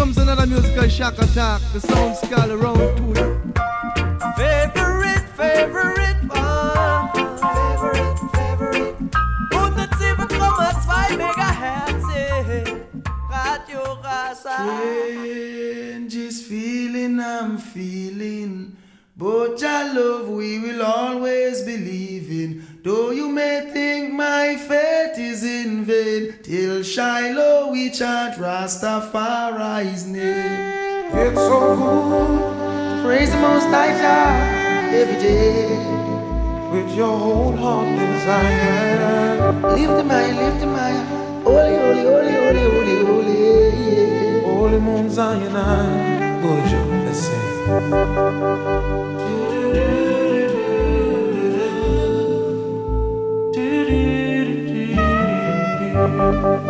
comes another musical shock attack. The sound scale around to it. Favorite, favorite one. Favorite, favorite. 107,2 Megahertz. Radio Rasa. Change is feeling I'm feeling. But your love we will always believe in. Though you may think my faith is in vain, till Shiloh we chant Rastafari's name. It's so good to praise the Most High God every day. With your whole heart desire. Lift him high, lift him high. Holy, holy, holy, holy, holy, holy. Yeah. Holy Mount Zion, Bojo, let's sing. The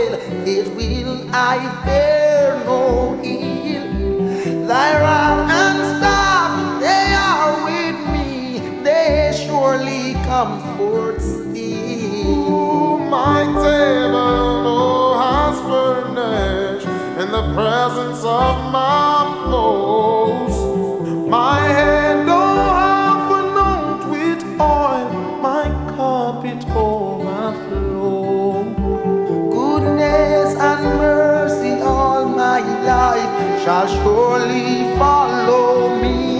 will I fear no ill. Thy rod and staff, they are with me, they surely comfort still. Ooh, my table, oh, has furnished in the presence of my foes. My head, life shall surely follow me.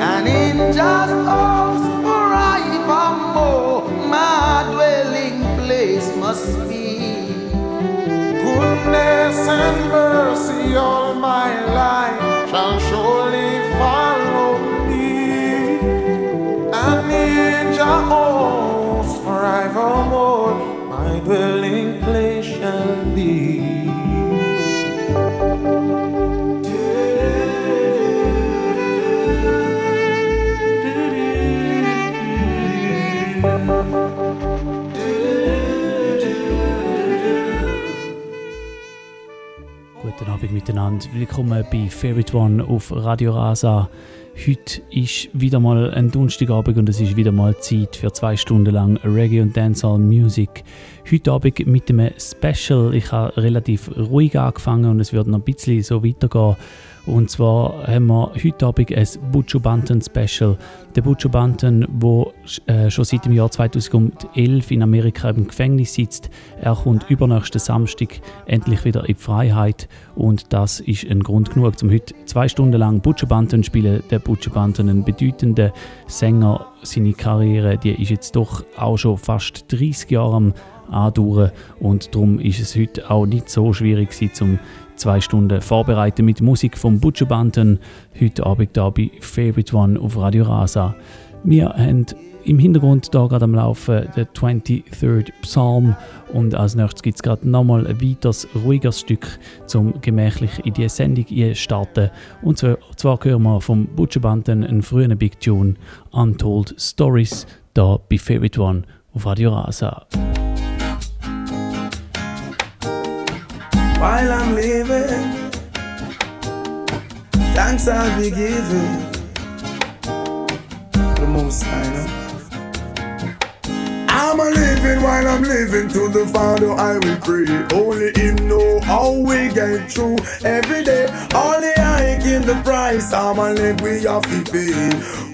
And in just house forevermore, my dwelling place must be. Goodness and mercy all my life shall surely follow me. And in just Jehovah's forevermore, Guten Abend miteinander. Willkommen bei Favorite One auf Radio Rasa. Heute ist wieder mal ein Donnerstagabend und es ist wieder mal Zeit für zwei Stunden lang Reggae und Dancehall Music. Heute Abend mit einem Special. Ich habe relativ ruhig angefangen und es wird noch ein bisschen so weitergehen. Und zwar haben wir heute Abend ein Butcher Banton Special. Der Butcher Banton, der äh, schon seit dem Jahr 2011 in Amerika im Gefängnis sitzt, er kommt übernächsten Samstag endlich wieder in die Freiheit. Und das ist ein Grund genug, um heute zwei Stunden lang Butcher Banton zu spielen. Der Butcher Banton, ein bedeutender Sänger, seine Karriere, die ist jetzt doch auch schon fast 30 Jahre am andauern und darum ist es heute auch nicht so schwierig um zwei Stunden vorbereiten mit Musik vom Butcher Banton. Heute Abend hier bei Favorite One auf Radio Rasa. Wir haben im Hintergrund hier gerade am Laufen der 23rd Psalm und als nächstes gibt es gerade nochmal ein weiteres, ruhiges Stück, zum gemächlich in die Sendung starten. Und zwar, zwar hören wir vom Butcher Banton einen frühen Big Tune, Untold Stories, hier bei Favorite One auf Radio Rasa. While I'm living. thanks I'll be giving. The most I know. I'm a living while I'm living to the Father I will pray. Only Him know how we get through every day. Only I in the price. I'm a live we have to pay.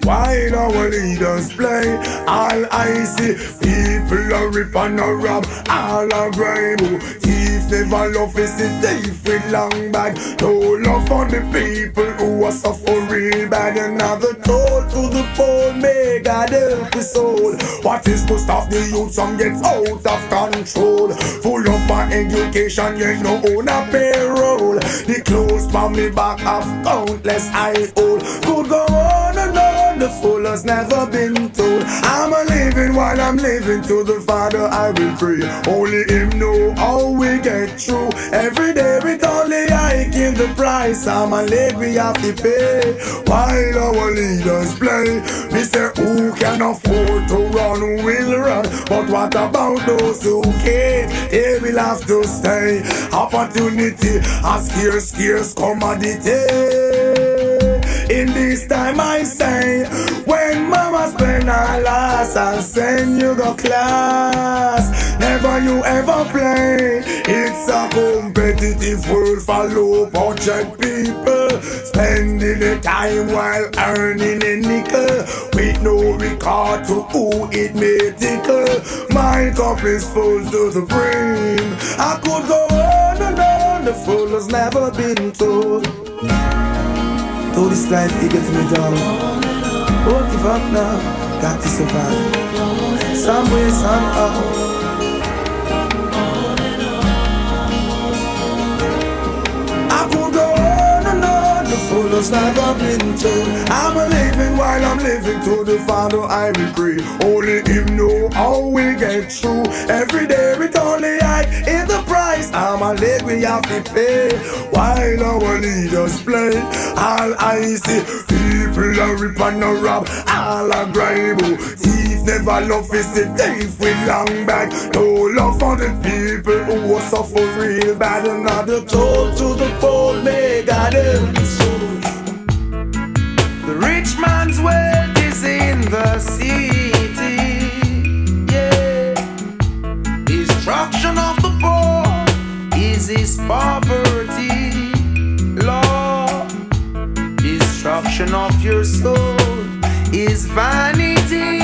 While our leaders play, all I see people are rip and a rob, all are grime. Thief never love is the thief with long bag. No love for the people who are suffering bad. Another toll to the poor, may God help the soul. What is to stop the youth some gets out of control? Full up my education, yet no own a payroll. The clothes from me back of countless I old. Could go on and on, the fool has never been told. I'm a living while I'm living to the Father I will pray. Only Him know how we get through. Every day with only I give the price. I'm a late we have to pay. While our leaders play, we say who can afford to run will run. But what about those who can't? They will have to stay. Opportunity, a scarce, scarce commodity. In this time I say, when mama spend her last, I'll send you the class. Never you ever play. It's a competitive world for low budget people. Spending the time while earning a nickel. With no regard to who it may tickle. My cup is full to the brim. I could go on and on. The fool has never been told. Though this life it gets me down. Won't give up now, got to survive. Some way, somehow. The fool has never been told. I'm a living while I'm living to the Father I will pray. Only Him know how we get through. Every day with only I in the price. I'm a leg we have to pay. While our leaders play, all I see people are rip and a rob, all are grime. Thief never love is the thief with long bag. No love for the people who are suffer real bad. Another toll to the poor, may God help rich man's wealth is in the city. Yeah. Destruction of the poor is his poverty. Lord, destruction of your soul is vanity.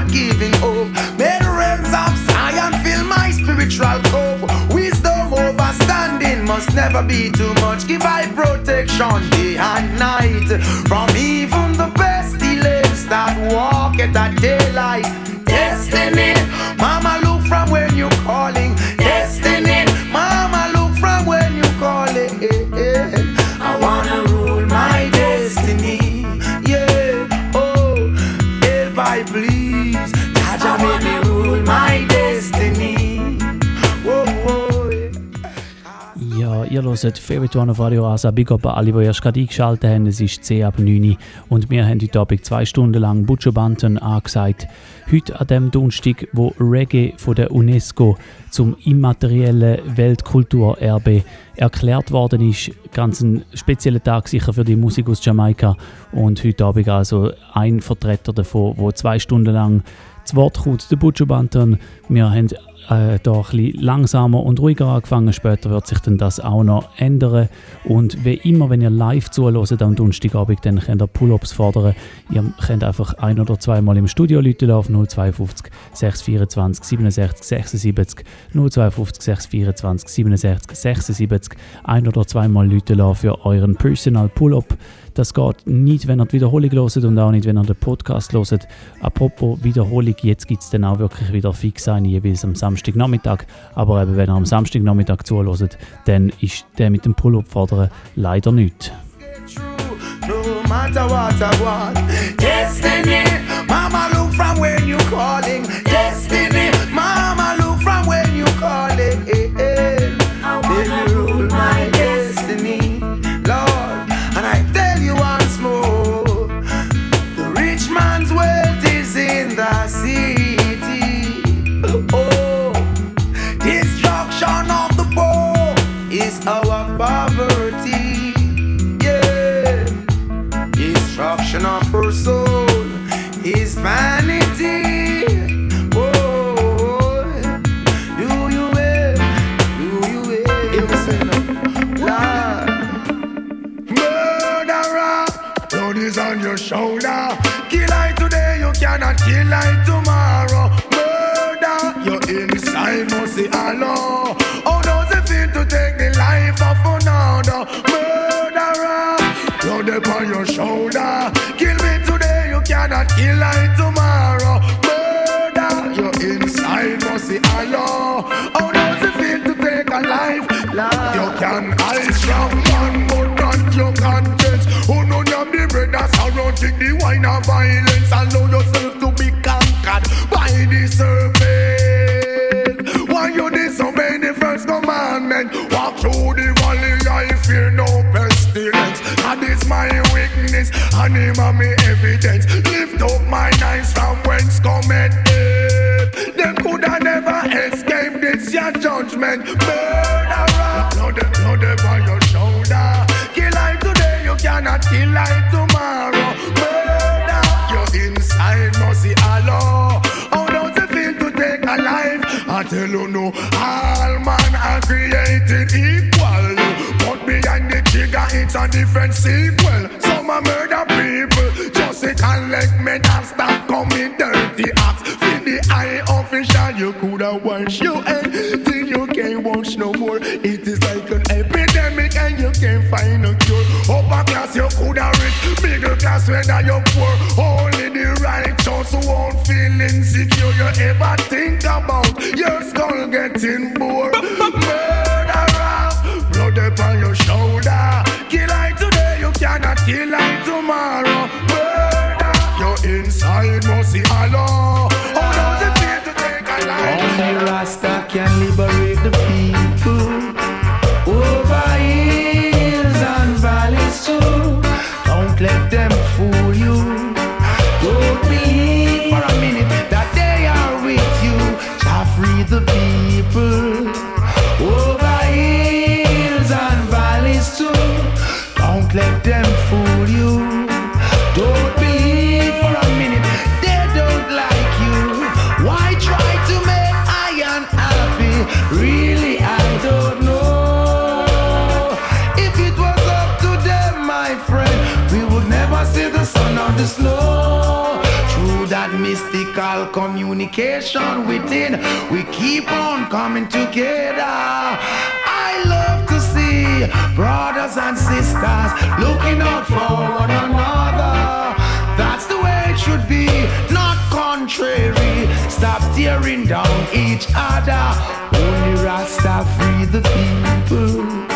Not giving up. May the realms of Zion fill my spiritual cup. Wisdom overstanding must never be too much. Give I protection day and night from even the pestilence that walk at that daylight. Destiny, Favorite One auf Radio Rasa. Big up an alle, die erst gerade eingeschaltet haben. Es ist 10 ab 9 Uhr und wir haben heute Abend zwei Stunden lang Butcher Banton angesagt. Heute an dem Donnerstag, wo Reggae von der UNESCO zum immateriellen Weltkulturerbe erklärt worden ist. Ganz ein spezieller Tag sicher für die Musik aus Jamaika. Und heute Abend also ein Vertreter davon, wo zwei Stunden lang zu Wort kommt, der Butcher Banton. Wir haben äh, da ein bisschen langsamer und ruhiger angefangen. Später wird sich dann das auch noch ändern. Und wie immer, wenn ihr live zuhört am Donnerstagabend, dann könnt ihr Pull-Ups fordern. Ihr könnt einfach ein- oder zweimal im Studio Leute auf 052 624 67 76 052 624 67 76 ein- oder zweimal Leute für euren Personal Pull-Up. Das geht nicht, wenn ihr die Wiederholung hört und auch nicht, wenn ihr den Podcast hört. Apropos Wiederholung, jetzt gibt es dann auch wirklich wieder fix eine, jeweils am Samstagnachmittag. Aber eben, wenn ihr am Samstagnachmittag zuhört, dann ist der mit dem Pull-Up fordern leider nicht. No matter what I want, destiny. Mama, look from when you calling. Destruction of her soul is vanity. Is on your shoulder. Kill I today, you cannot kill I tomorrow. Murder, your inside must see Allah. Weakness, and him and me evidence. Lift up my eyes from whence cometh death. Them coulda never escape this your judgment. Murderer, blood, blood upon your shoulder. Kill I today, you cannot kill I tomorrow. Murder, your inside must see Allah. How does it feel to take a life? I tell you no, all man are created equal. But behind the trigger, it's a different sequel. Some are murder people, just to collect me and stop coming dirty acts. Feel the eye official, you coulda wash your head till you can't wash no more. It is like an epidemic and you can't find a cure. Upper class you coulda rich, middle class whether you're poor. Only the righteous won't feel insecure. You ever think about your skull getting bored? Kill I communication within, we keep on coming together. I love to see brothers and sisters looking out for one another. That's the way it should be, not contrary. Stop tearing down each other. Only Rasta free the people.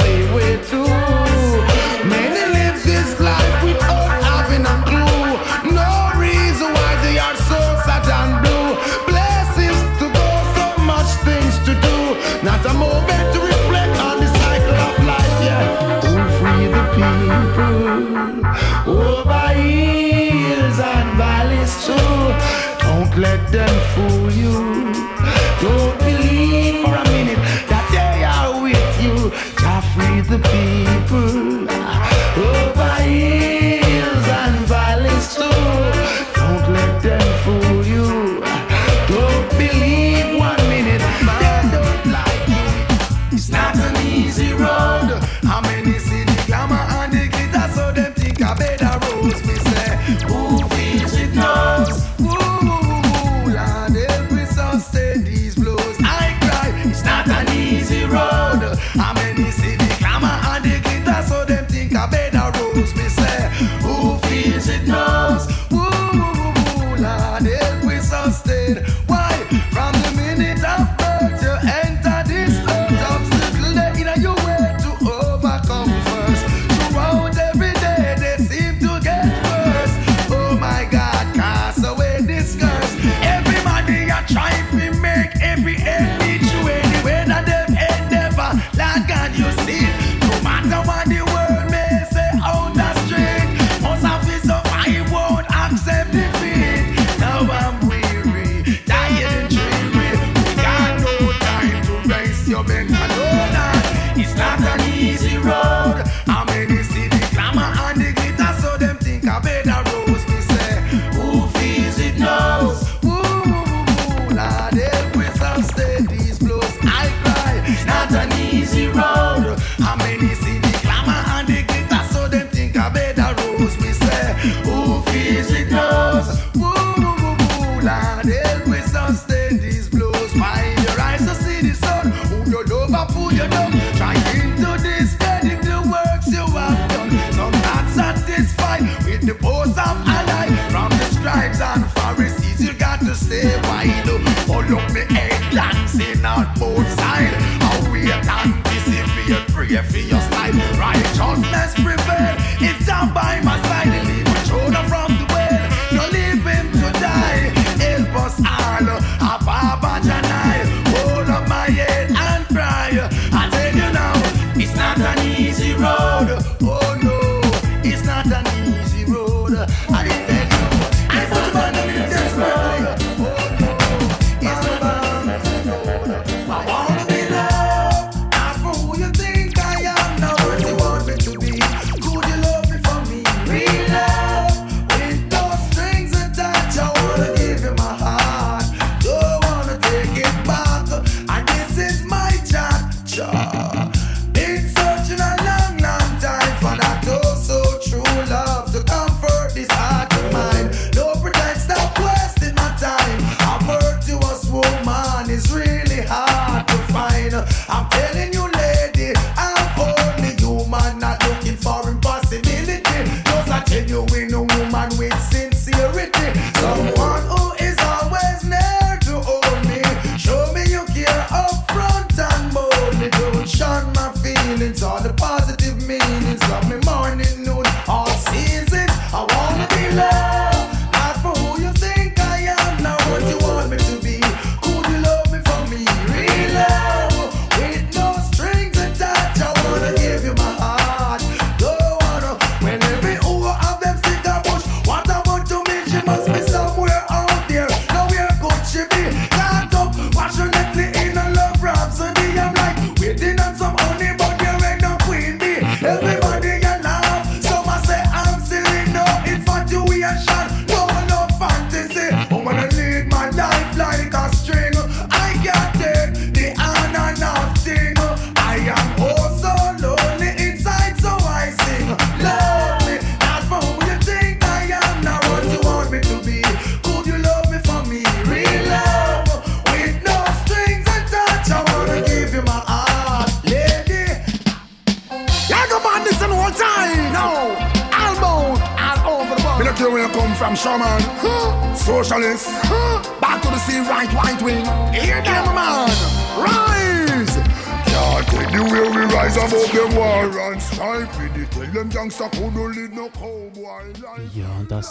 You we're too.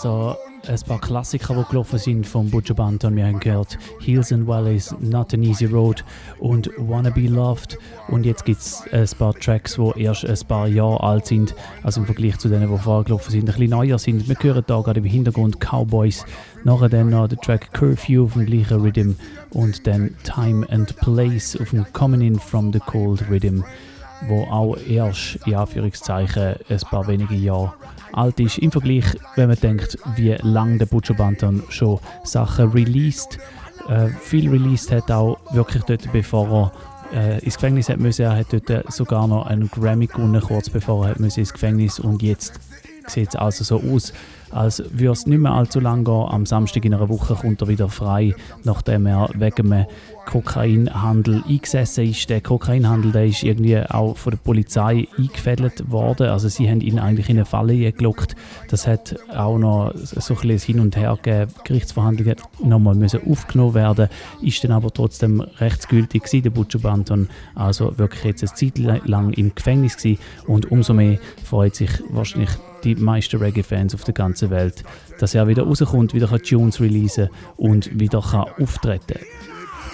es da ein paar Klassiker, die gelaufen sind von Butcher Banton. Wir haben gehört Hills and Valleys, Not an Easy Road und Wanna Be Loved. Und jetzt gibt es ein paar Tracks, die erst ein paar Jahre alt sind, also im Vergleich zu denen, die vorher gelaufen sind, ein bisschen neuer sind. Wir hören da gerade im Hintergrund Cowboys, nachher dann noch den Track Curfew auf dem gleichen Rhythm und dann Time and Place auf dem Coming In From The Cold Rhythm wo auch erst, in Anführungszeichen, ein paar wenige Jahre alt ist. Im Vergleich, wenn man denkt, wie lange der Butcher Banton schon Sachen released. Äh, viel released hat auch wirklich dort, bevor er äh, ins Gefängnis hat müssen. Er hat dort sogar noch einen Grammy gewonnen, kurz bevor er hat ins Gefängnis und jetzt sieht es also so aus, als würde es nicht mehr allzu lange gehen. Am Samstag in einer Woche kommt er wieder frei, nachdem er wegen einem Kokainhandel eingesessen ist. Der Kokainhandel der ist irgendwie auch von der Polizei eingefädelt worden. Also sie haben ihn eigentlich in eine Falle gelockt. Das hat auch noch so ein bisschen Hin und Her gegeben. Gerichtsverhandlungen nochmal müssen aufgenommen werden. Ist dann aber trotzdem rechtsgültig gewesen, der Butcher Banton. Also wirklich jetzt eine Zeit lang im Gefängnis gewesen. Und umso mehr freut sich wahrscheinlich die meisten Reggae-Fans auf der ganzen Welt, dass er wieder rauskommt, wieder Tunes releasen und wieder auftreten kann.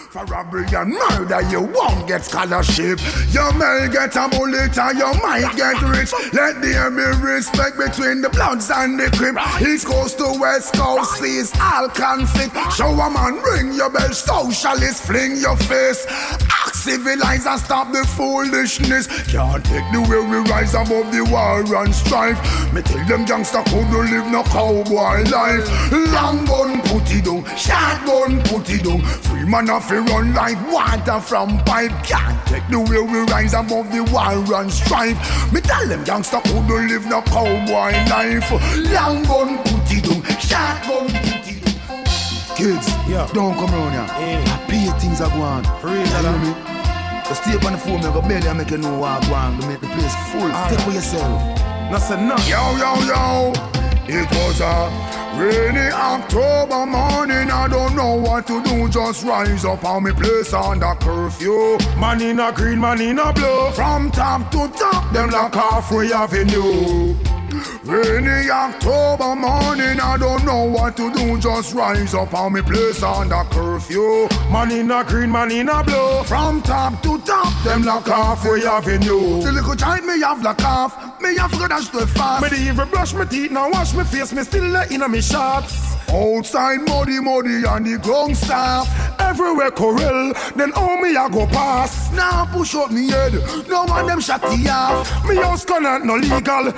For robbery and murder, you won't get scholarship. You may get a bullet and you might get rich. Let there be respect between the bloods and the crip. East coast to west coast, sees all conflict. Show a man, ring your bell, socialist, fling your face. Act civilized and stop the foolishness. Can't take the way we rise above the war and strife. Me tell them gangster couldn't live no cowboy life. Long gun put it down, shotgun put it down. Free man off we run like water from pipe. Can't take the way we rise above the war and strife. Me tell them gangster couldn't live no cowboy life. Long gun put it down, shotgun put it down. Kids, yeah. don't come around here. Yeah. I pay things are going. For real, you me? Just stay up on the phone, me go bed and make you know what I want to make the place full. All Take right. for yourself. Nothing, no. Yo, yo, yo. It was a Rainy October morning, I don't know what to do. Just rise up on me place under curfew. Man in a green, man in a blue. From top to top, them like halfway avenue. Rainy October morning, I don't know what to do. Just rise up on me place under curfew. Man in a green, man in a blue. From top to top, them lock like halfway avenue. The little giant me have like half, me have to dash the fast. Me even brush my teeth, now wash my face, me still let in me shots. Outside muddy, muddy, and the ground soft. Everywhere corral, then all me I go pass. Now push up me head, no one them shot the off. Me house connect no legal,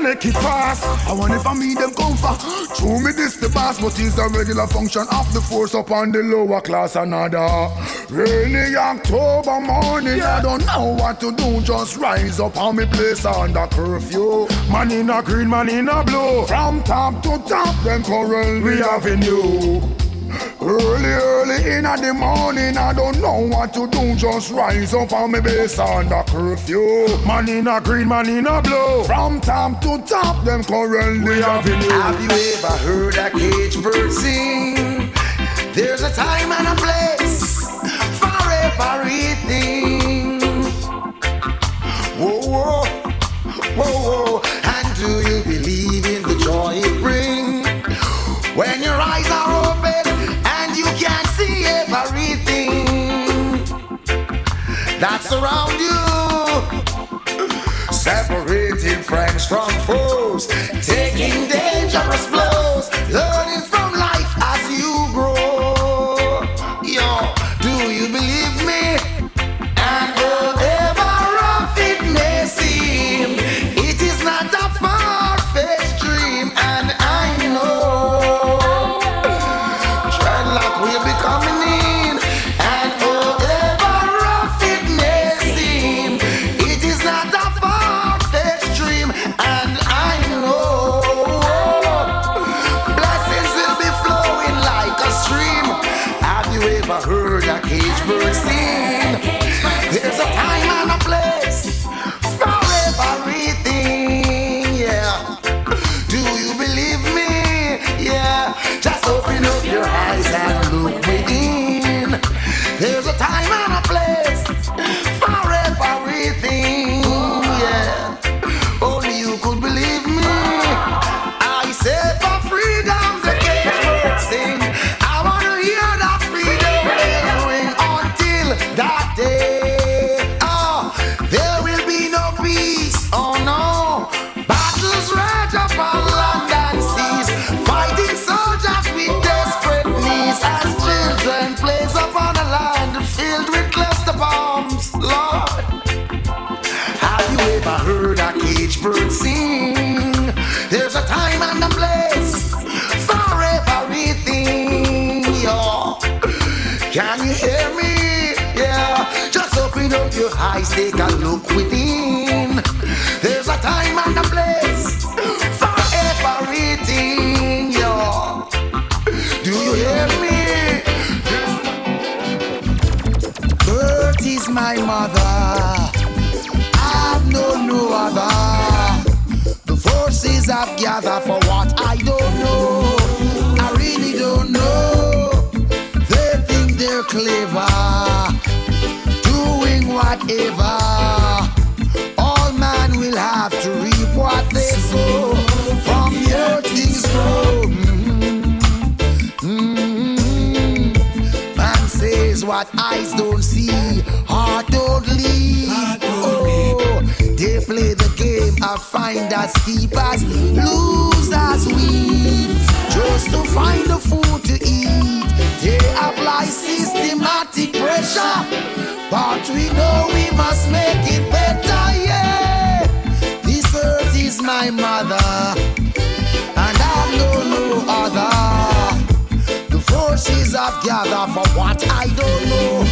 disconnect it fast. I want if I meet them comfort. True me this the boss, but it's a regular function of the force upon the lower class another. Rainy October morning, yeah. I don't know what to do. Just rise up on me place under curfew. Man in a green, man in a blue. From top to top, then corral we having you. Early, early in the morning, I don't know what to do. Just rise up on me base under curfew. Man in a green, man in a blue. From top to top, them currently having you. Have you ever heard a cage bird sing? There's a time and a place for everything. Whoa, whoa, whoa, whoa. That's around you? Separating friends from foes, taking dangerous says what eyes don't see, heart don't lead. Oh, they play the game of finders, keepers, losers, weeds. Just to find the food to eat, they apply systematic pressure. But we know we must make it better, yeah. This earth is my mother, and I know no other. Forces I've gathered for what I don't know.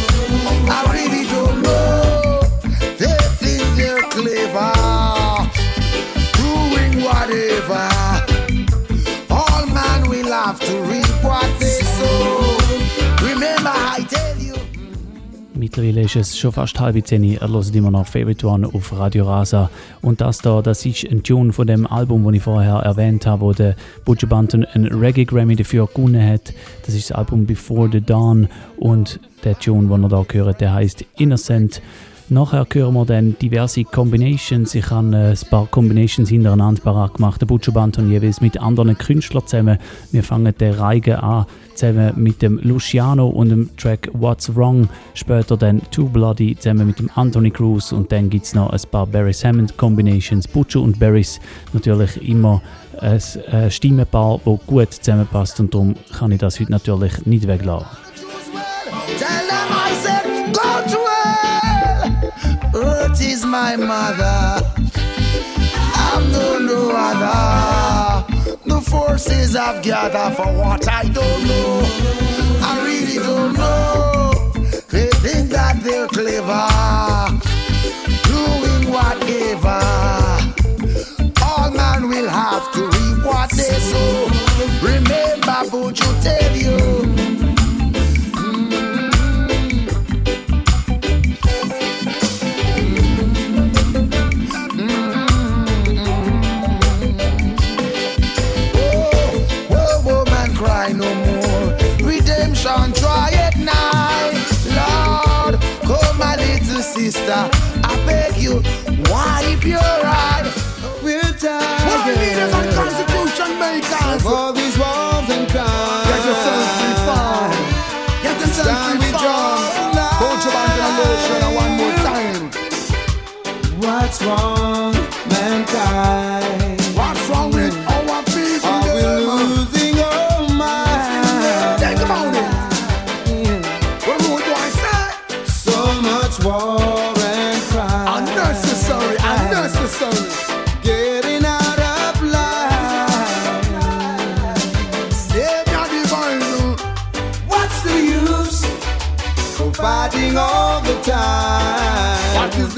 I really don't know. They think they're clever, doing whatever. All man will have to reap what they Mittlerweile ist es schon fast halb zehn. Er hört immer noch Favorite One auf Radio Rasa. Und das da, das ist ein Tune von dem Album, das ich vorher erwähnt habe, wo der Butcher Banton einen Reggae Grammy dafür gewonnen hat. Das ist das Album Before the Dawn. Und der Tune, den ihr da hört, der heißt Innocent. Nachher hören wir dann diverse Combinations. Ich habe äh, ein paar Combinations hintereinander parat gemacht. Der Butcher Banton jeweils mit anderen Künstlern zusammen. Wir fangen den Reigen an, zusammen mit dem Luciano und dem Track What's Wrong. Später dann Too Bloody zusammen mit dem Anthony Cruz. Und dann gibt es noch ein paar Barry Hammond Combinations. Butcher und Barrys natürlich immer ein Stimmenpaar, das gut zusammenpasst. Und darum kann ich das heute natürlich nicht weglassen. Is my mother. I'm no other. Forces I've gathered for what I don't know. I really don't know. They think that they're clever, doing whatever. All man will have to reap what they sow. Remember, would you tell you? Sister. I beg you, wipe your eye. We're World leaders and tired constitution makers. of all these wars and crimes. Get yourself reformed. Get yourself Stand. John Hold your back in a lotion one more time. What's wrong,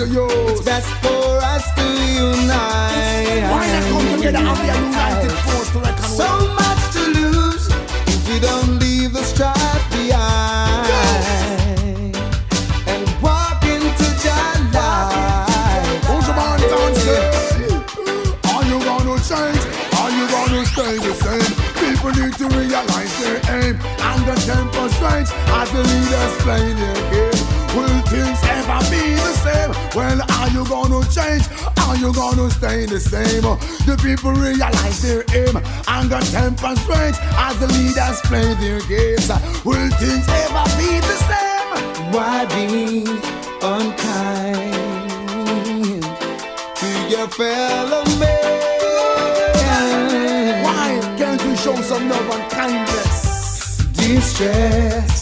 is? It's best for us to unite. Why not come together and be a united force to reckon So with? much to lose if we don't leave the strife behind and walk into life. Who's your man say? Are you gonna change? Are you gonna stay the same? People need to realize their aim and the temper strange as the leaders play their game. Will things ever be the same? Well, are you gonna change? Are you gonna stay the same? The people realize their aim and the temper strange as the leaders play their games. Will things ever be the same? Why be unkind to your fellow man? Why can't we show some love and kindness? Distress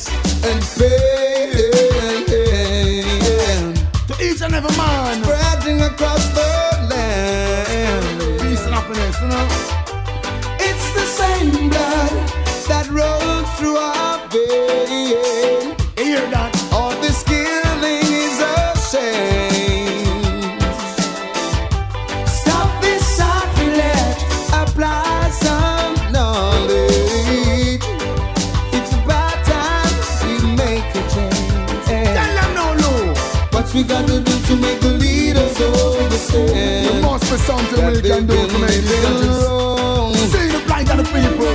across the land. Be snapping it, you know. It's the same blood that rolls through our veins. Hear that? All this killing is a shame. Stop this sacrilege. Apply some knowledge. It's about time we make a change. Tell them no, no. What we gotta do to make there must be something we can do to make the leaders See the plight of the people.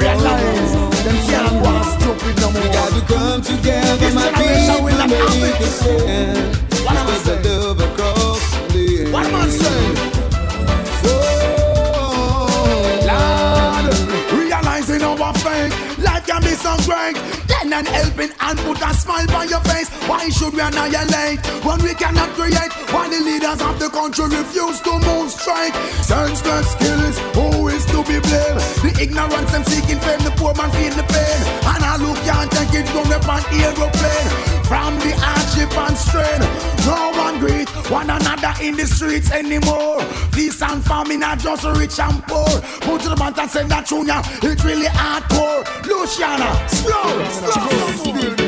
Realize them can't go stupid no more. We gotta come together, my people, make a stand. What am I saying? The love across the land. What am I saying? Be so great. Lend and helping and put a smile on your face. Why should we annihilate when we cannot create? Why the leaders of the country refuse to move straight? Senseless skills, who is to be blamed? The ignorance them seeking fame, the poor man feel the pain. And all look can't take it from the pan aeroplane. From the hardship and strain, no one greet one another in the streets anymore. Peace and famine are just rich and poor. Put to the band and send that tune, yeah, it's really hardcore. Luciana, slow, slow. The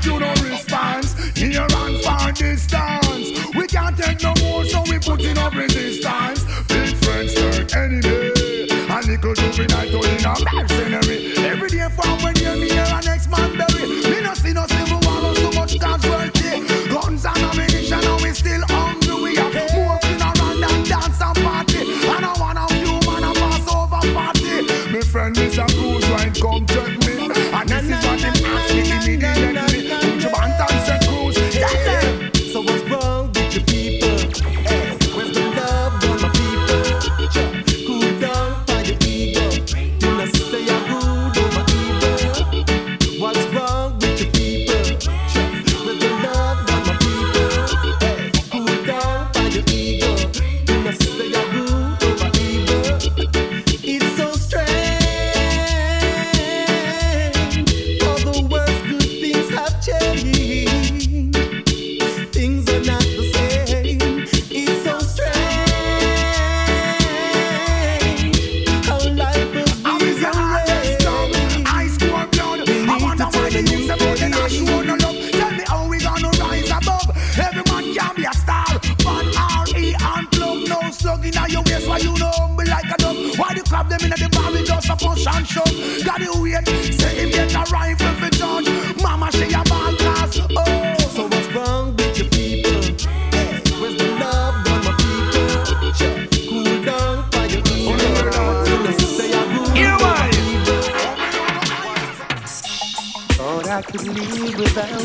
tight you no response. Near and far distance, we can't take no more, so we put in up resistance. Big friends turn enemy. A little juvenile to oh, in a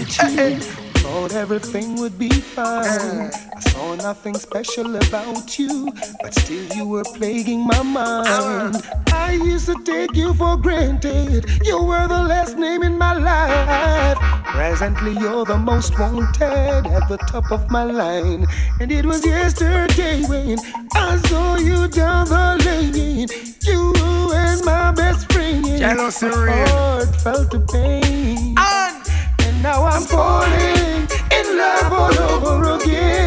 you. Thought everything would be fine. I saw nothing special about you, but still you were plaguing my mind. I used to take you for granted. You were the last name in my life. Presently, you're the most wanted at the top of my line. And it was yesterday when I saw you down the lane. You and my best friend. Jealousy My heart felt the pain. Now I'm falling in love all over again.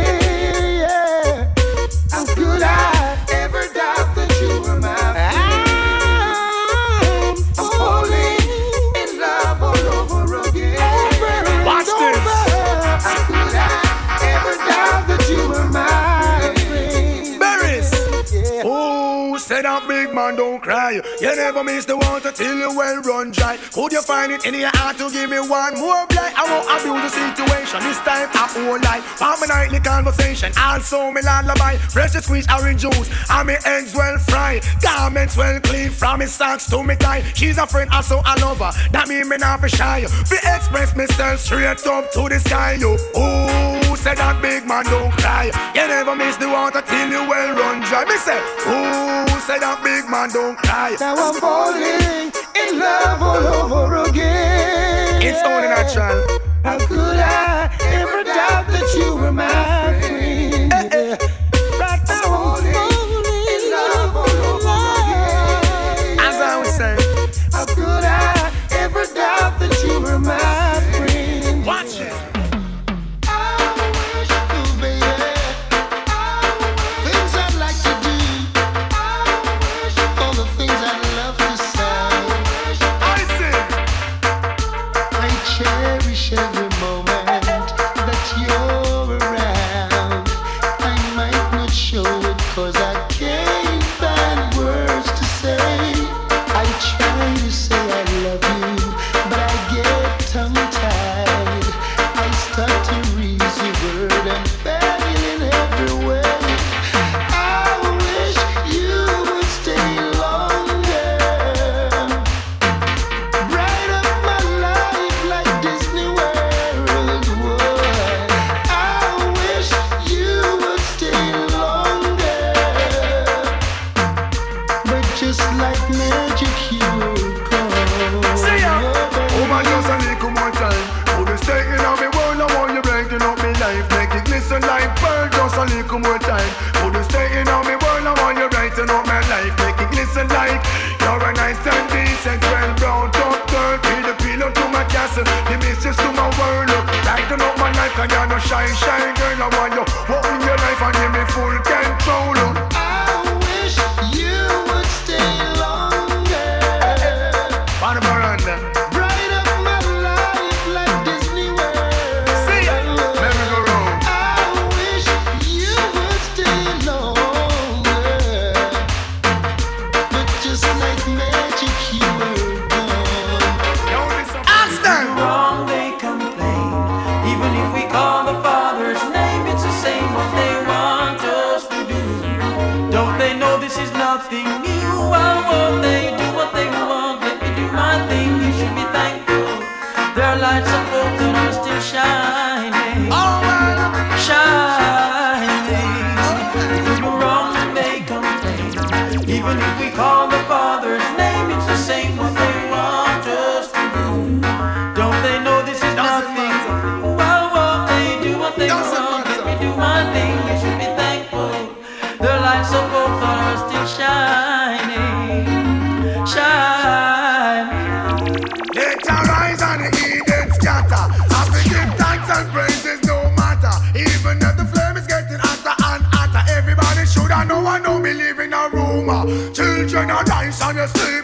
Don't cry. You never miss the water till you well run dry. Could you find it in your heart to give me one more blight? I won't abuse the situation. This time I won't lie. My nightly conversation, also me lullaby. Fresh squeeze orange juice, and me eggs well fried. Garments well clean from me socks to me tie. She's a friend, also a lover. That mean me not be shy. Be express myself straight up to the sky. You, oh, say that big man don't cry. You never miss the water till you well run dry. Me say, oh, say that big man don't cry. Now I'm falling in love all over again. It's only natural. How could I ever doubt that you were my sunshine, girl, I want you. dies on your see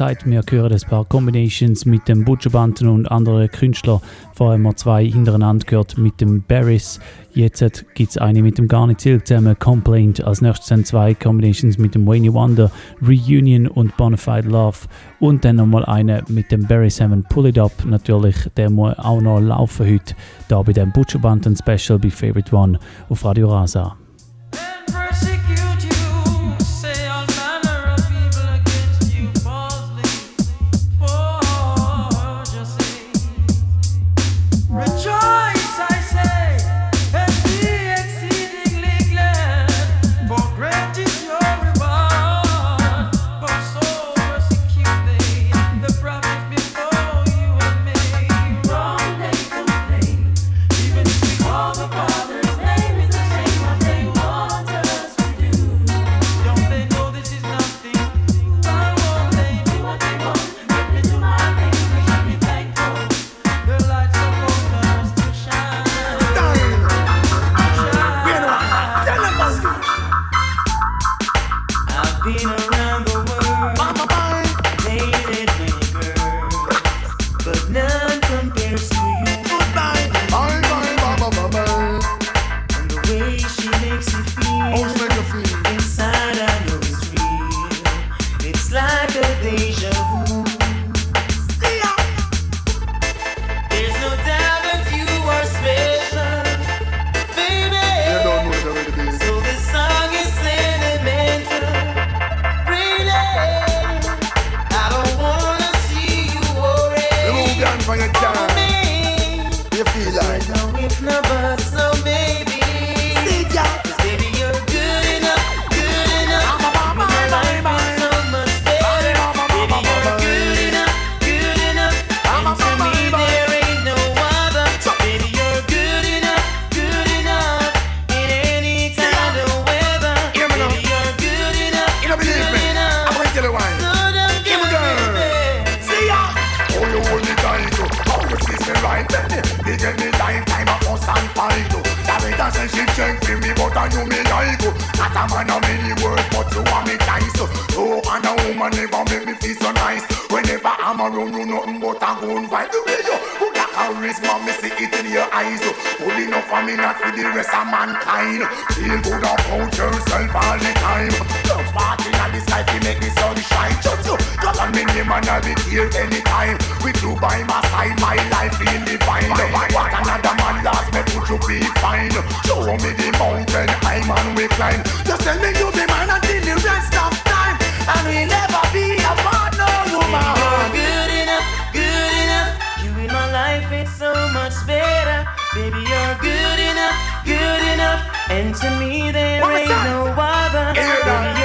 gesagt, wir hören ein paar Combinations mit dem Butcherbanten und anderen Künstlern. Vorher haben wir zwei hintereinander gehört mit dem Barris. Jetzt gibt es eine mit dem Garnet Silk zusammen, Complaint. Als nächstes sind zwei Combinations mit dem Wayne Wonder, Reunion und Bonafide Love. Und dann nochmal eine mit dem Barry Salmon Pull It Up. Natürlich, der muss auch noch laufen heute, da bei dem Butcherbanten Special bei Favorite One auf Radio Rasa. than you me like Not a man of many words but you are me nice No other woman never make me feel so nice. Whenever I'm around you nothing but a good vibe The way you put that charisma me see it in your eyes. Good enough for me not for the rest of mankind. Feel good about yourself all the time. Don't party in this life you make me sun shine Just you call on me name and I'll be here anytime. With you by my side my life feel divine. What another man last, but would you be fine? Show me the mountain high man we climb. Just tell me you'll be mine until the rest of time, and we'll never be apart, no woman. You're good enough, good enough. You in my life, it's so much better. Baby, you're good enough, good enough. And to me, there ain't no other.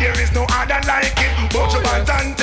There is no other like it. But you bad and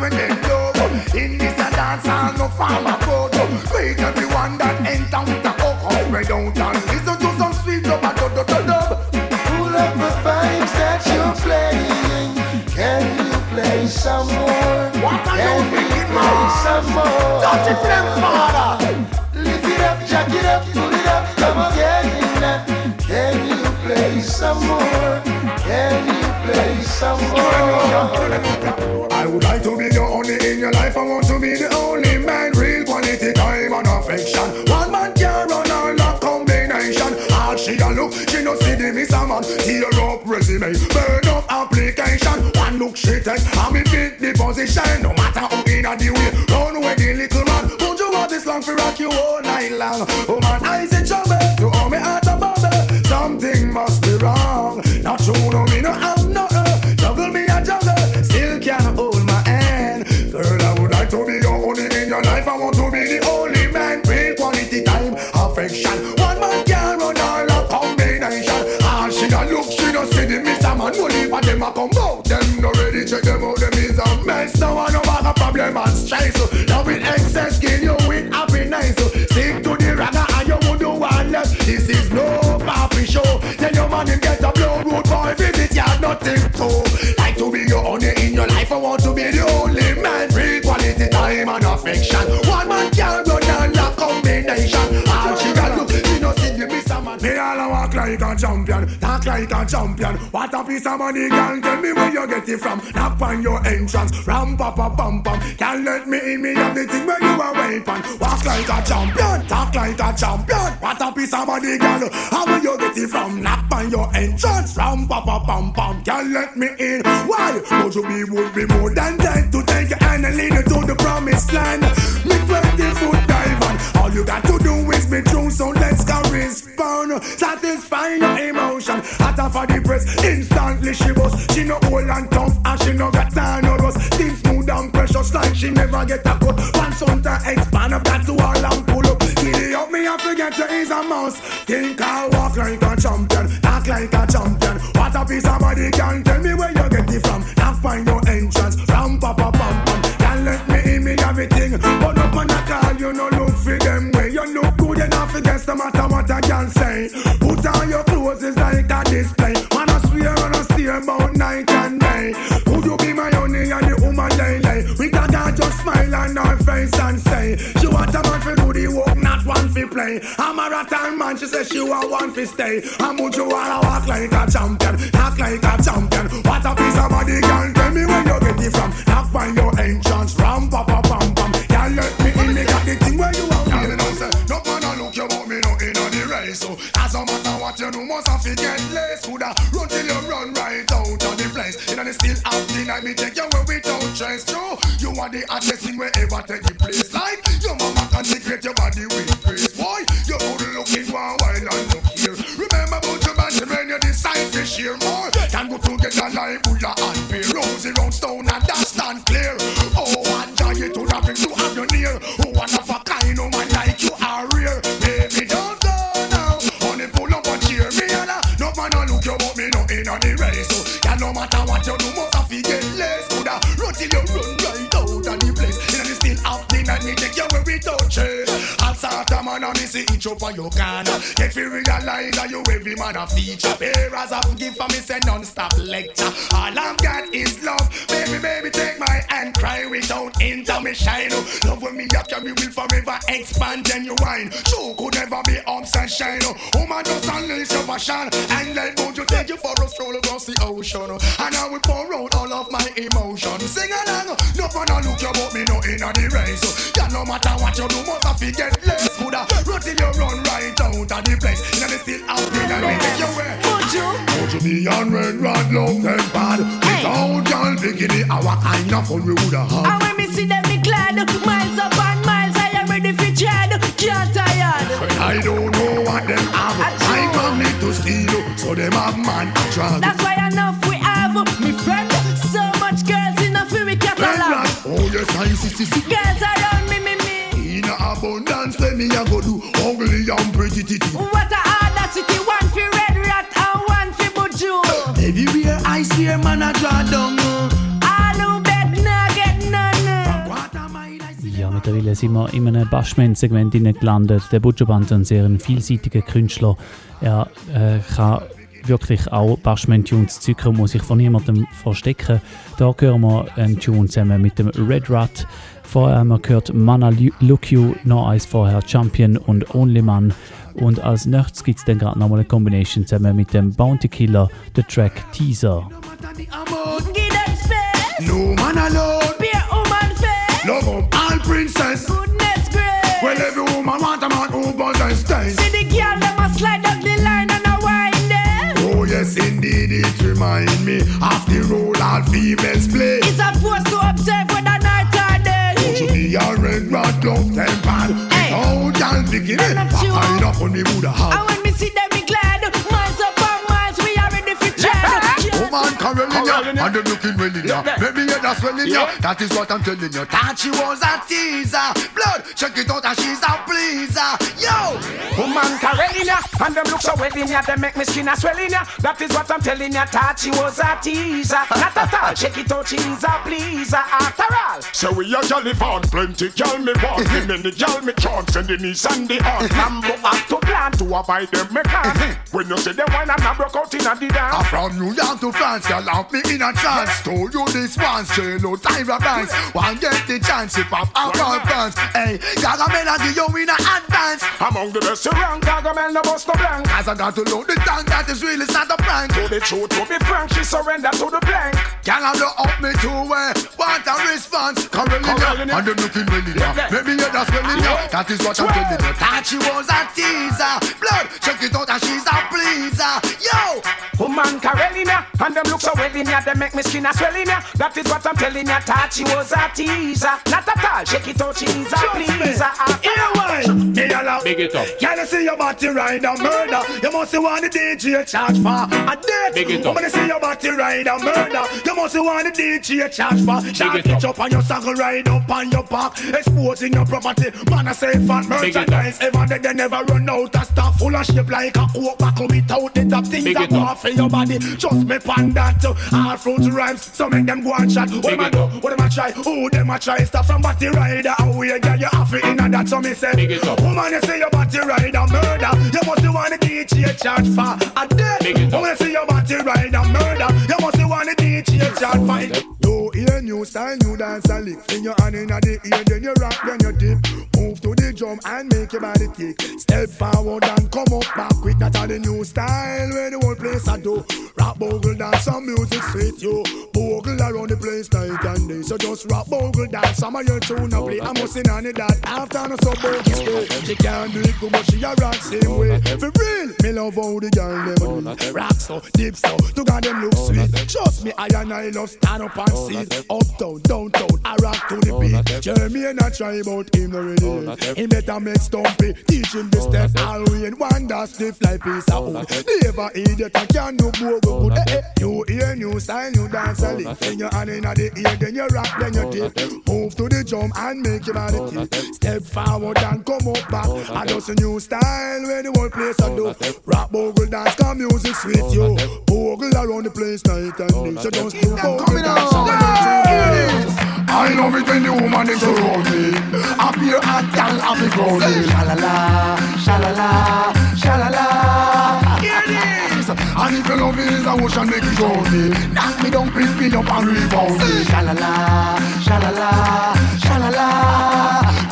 when they love. In this a dance hall, no farmer go. Wait everyone that enter with a hook up, spread out and listen to some sweet dub a dub dub dub. Pull up the vibes that you're playing. Can you play some more? What are Can you thinking, play man? some more? Touch it, them father. Lift it up, jack it up, pull it up, come again. Can you play some more? Can you play some more? I would like to be I want to be the only man. Real quality time and affection. One man can run all the combination. All she a look, she no see the miss a man. Tear up resume, burn up application. One look she take, and me fit the position. No matter how in a the way, run away the little man. Won't you want this long for rock you all night long? Oh man, I say trouble. You owe me at the bubble. Something must be wrong. Not true, no man. No leave a them a come out. Them no ready check them out. Them is a mess. Now I know about a problem and stress. Now with excess skin, you with happiness. Stick to the ragga and you would do one less. This is no papi show. Tell your man him get a blow road boy visit ya nothing to. Like to be your only in your life. I want like a champion, talk like a champion. What a piece of money, girl. Tell me where you get it from. Knock on your entrance, ram pa pa pam pam. Can't let me in, me have the thing where you are waiting. Walk like a champion, talk like a champion. What a piece of money, girl. How will you get it from? Knock on your entrance, ram pa pa pam pam. Can't let me in. Why? Would you be would be more than that to take your hand and lead you to the promised land? Me 20 foot dive on. All you got to do is be true, so let's go respond. Satisfy your emotion. Hotter for the press, instantly she bust. She no old and tough and she no got time no rust. Things smooth and precious like she never get a cut. Pants on to expand up that to all and pull up. Giddy up me I forget to ease a mouse. Think I walk like a champion, talk like a champion. What a piece of body can tell me where you get it from. Now find your entrance, ram pa pa pam pam. Can't let me in me everything. But up on a call, you no look for them way. You look good enough against the matter what I can say. Clothes, it's like a display. Man, I swear and I steer about night and day. Would you be my honey and the woman lay lay? We got her just smile on her face and say, She want a man for do the work, not one for play. I'm a rattan man, she says she want one for stay. And would you wanna walk like a champion, act like a champion? What a piece of body can tell me where you get it from. Knock by your entrance, ram pa pa pam pam. Can't let me in, me got the thing where you want. Yeah, me know say, no man a look you want me no in on the race. So as a matter what you do, must have to get less. Coulda run till you run right out of the place. Know they still have the night, me take you we don't trace through. You are the hottest thing wherever take the place. Like your mama consecrate your body with grace, boy. You good looking one while and look here. Remember about your band when you decide to share more. Can go together like Buddha and Bear. Rosy round stone and that on. So, yeah, no matter what you do, must have to get less. Coulda run till you run right out of the place. You know, they still happening and me take you where we don't change. I'll man me see each up on your corner. Get fi realize that you every man a feature. Parents have give for me say non-stop lecture. All I've got is love. Baby, baby, take my hand, cry without intermission. Love when me up, carry will forever expand genuine. True could never be shine. Woman just unleash your passion and let go to take you for a stroll across the ocean. And I will pour out all of my emotions. Sing along, no one a look you but me no in the race. Yeah, no matter what you do, must have to get less. Coulda run till you run right out of the place. Know they still out there and we take you where. Would you? Would you be on red rod, love them bad? Without y'all bikini, our kind of fun we woulda had. And when me see them, me glad. Miles up and miles, I am ready for tread. Can't tired. I don't know what them have. I come need to steal, so them have man control. That's why enough we have. Me friend, so much girls enough we Red catalog. oh yes, I see, see, see. Girls me, me, me. In a go do ugly and pretty titty. What a audacity. One for red rat and one for buju. Everywhere I see a man a draw down. I Ja, mittlerweile sind wir in einem Bashment-Segment gelandet. Der Butcher Banton, sehr ein vielseitiger Künstler. Er äh, kann wirklich auch Bashment-Tunes zücken, muss sich von niemandem verstecken. Da hören wir einen Tune zusammen mit dem Red Rat. Vorher haben wir gehört Mana Lu- Look You, noch eins vorher Champion und Only Man. Und als nächstes gibt es dann gerade nochmal eine Combination zusammen mit dem Bounty Killer, der Track Teaser. Give them space. No man alone, Be a woman face. love them all princess. Goodness grace. Well, every woman want a man who buzz and stay. See the girl them a slide up the line and a wine there. Oh yes, indeed, it remind me of the role all females play. Y'all picking it. I'm not sure. I up on me woulda have. And when me see them, Woman Carolina, Carolina. and them looking well in ya. Maybe you're just swelling ya. That is what I'm telling you. Thought she was a teaser. Blood, check it out, and she's a pleaser. Yo, Woman Carolina, and them look so well in ya, they make me skin a swelling ya. That is what I'm telling ya, thought she was a teaser. Not at all, check it out, she's a pleaser after all. So we a jolly fun, plenty girl me want, me many girl me chance, and the knees and the heart. Lambo have to plan to avoid them me can. When you see them wine and I broke out in a the dance. from New York to France, girl, have me in a trance. Told you this once, J-Lo, Tyra Banks. One get the chance, if I'm out of France. Hey, got a melody, you in a advance. Among the best around, Gargamel no bust no blank. As I got to load the tank, that is real, it's not a prank. To the truth, to be frank, she surrender to the blank. Girl, I look up me to where want a response. Carolina, and them looking really. Yeah. Maybe you're just Yeah. yeah. That is what I'm telling you. Thought she was a teaser. Blood, check it out, and she's a pleaser. Yo, Woman Carolina. And them look so well in ya, they make me skin a swelling ya. That is what I'm telling ya, thought she was a teaser. Not at all, shake it out, she's a pleaser. Yeah, why? Me a love. Big it up. Can you see your body ride a murder? You must want the DJ charge for a death. Big it up. When you see your body ride a murder, you must want the DJ charge for. Shot it up on your saddle, ride up on your back, exposing your property. Man, I say fat merchandise. Ever they, they never run out of stuff full of shape like a coke buckle without the top things that go off in your body. Just me pan that. All fruits rhymes, so make them go and chat. What am I do? What am I try? Who them I try? Stop from body rider. How we get you off it in that? So me say, woman, you say your body rider murder. You must want the DJ charge for a death. Woman, you say your body rider murder. You must want the DJ charge for it. You hear new style, new dance and lick. In your hand in the ear, then you rock, then you dip. Move to the drum and make your body kick. Step forward and come up back quick. That's all the new style where the whole place I do. Bogle dance, some music sweet you. Bogle around the place night and day. So just rap bogle dance, some of your tune now play. I'm missing on it that after no so bogle stay. She can't do it good, but she a rock same way. For real, me love how the girl them do. Rock so, deep so, to God them look sweet. Trust me, I and I love stand up and see. Uptown, downtown, I rock to the beat. Jeremy and I try about him already. He better make stumpy, teach him the step. In one that stiff like piece of wood. Never idiot, I can't no more good. Eh, eh, eh. You hear new style, new dance a lick. Then your hand in the ear, then you rock, then you dip. Move to the drum and make your body kick. Step forward and come up back. I just a new style where the whole place I do. Rock bogle dance, come music sweet you. Bogle around the place night and day. So just do bogle dance. I love it when the woman is around me. Up here and gal have me grounded. Shalala, shalala, shalala. Here it is. And if you love it's a ocean make it drown me. Knock me down, pick me up and rebound me. Shalala, shalala, shalala.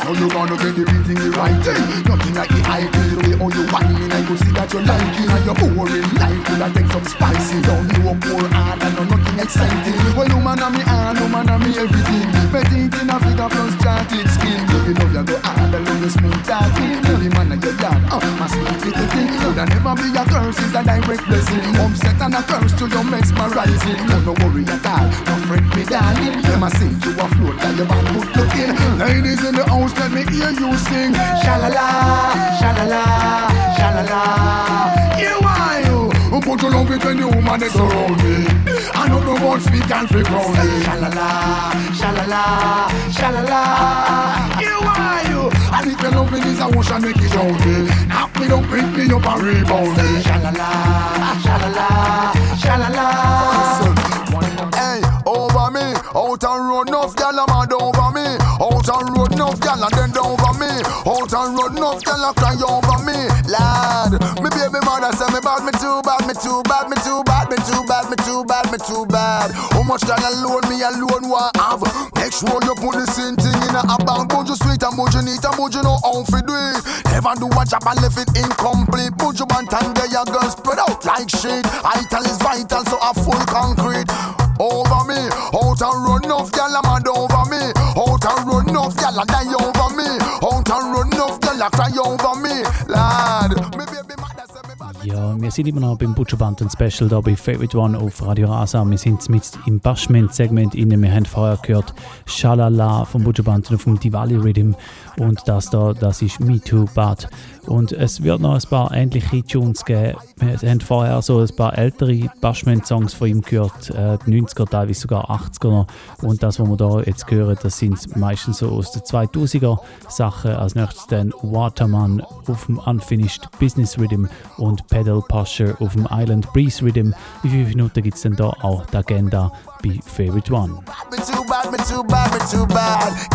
Now you gonna get the real thing the right thing. Nothing like the hype the way how you whining. I could see that you like it and you're boring. Life could have take some spicy. Don't you up more hard and no nothing exciting. Well, you man and me hand, you man and me everything. Me thinking of figure plus charted skin. Baby, love you go hard love you smooth talking. The man that you're done, oh, my sweet little thing. Could have never be a curse, it's a direct blessing. Upset and a curse to your mesmerizing. Don't no worry at all, no fret me darling. Them a sing you a float and the man good looking. Ladies in the house, let me hear you sing. Shalala, shalala, shalala. You are you. Who put your love it when the woman is around me. I know the words speak and fake round me. Shalala, shalala, shalala. You are you. And if your loving is a ocean, make it drown me. Knock me down, pick me up and rebound me. Shalala, shalala, shalala. Hey, over me, out too bad, me too bad, me too bad, me too bad, me too bad. How much gal alone me alone want have? Make sure you put the same thing in a bank. But you sweet and but you neat and but you know how to do it. Never do a job and left it incomplete. But you want and get your girl spread out like shit. Vital is vital, so a full concrete over me. Out and run enough gal a mad over me. Out and run enough gal a die over me. Out and run enough gal a cry over me. Lad, Ja, wir sind immer noch beim Butcherbanten Special da bei Favorite One auf Radio Rasa. Wir sind mit im Bashment-Segment inne. Wir haben vorher gehört Shalala vom Butcherbanten auf dem Diwali Rhythm und das da, das ist Me Too Bad. Und es wird noch ein paar ähnliche Tunes geben. Wir haben vorher so ein paar ältere Bashment-Songs von ihm gehört, äh, die 90er, teilweise sogar 80er noch. Und das, was wir da jetzt hören, das sind meistens so aus den 2000er Sachen. Als nächstes dann Waterman auf dem Unfinished Business Rhythm und Pedal Posture auf dem Island Breeze Rhythm. In fünf Minuten gibt es dann da auch die Agenda bei Favorite One.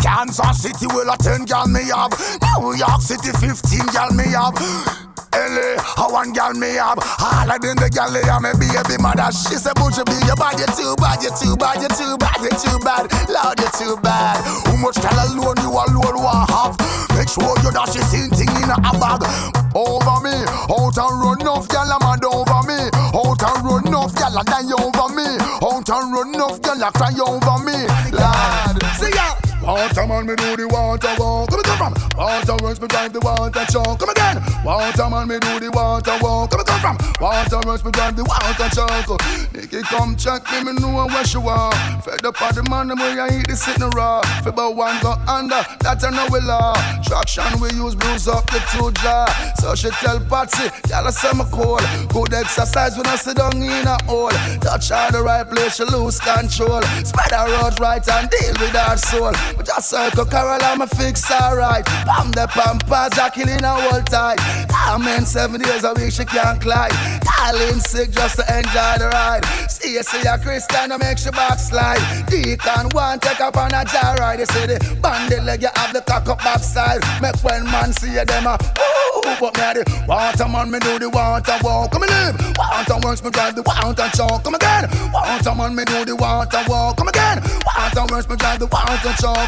Kansas City, well, a 10 gal me have. New York City, 15 gal me have. LA, how one gal me have. All of them the gal they are me baby mother. She say, "Butch, you be your bad, you too bad, you too bad, you too bad, you too bad, Lord, you too bad." How much gal alone you alone want have? Make sure you dash it same thing in a bag. Over me, out and run enough gal a mad over me. Out and run enough gal a die over me. Out and run enough gal a cry over me. Lord, see ya. Waterman, me do the water walk. Come come from? Water works me drive the water choke. Come again. Water man me do the water walk. Come come from? Water works me drive the water choke. Nicky come check me, me know where she are. Fed up on the man, the way I eat the sitting raw. Fi one go under, that I know we law. Traction we use bruise up the two jaw. So she tell Patsy, y'all say me cool. Good exercise when I sit down in a hole. Touch her the right place, she lose control. Spread her out right and deal with her soul. But just circle Carol, I'm fix her right. Pam the pampas, Jack killing her whole tight. I'm in seven days a week, she can't climb. Darling sick just to enjoy the ride. See you see a Christian, to make she backslide. Deacon one take up on a jar ride. You see the bandit leg, you have the cock up backside. Make when man see you, them a ooh, but me a the water man, me do the water walk. Come and live. Water works, me drive the water chalk. Come again. Water man, me do the water walk. Come again. Water works, me drive the water chalk.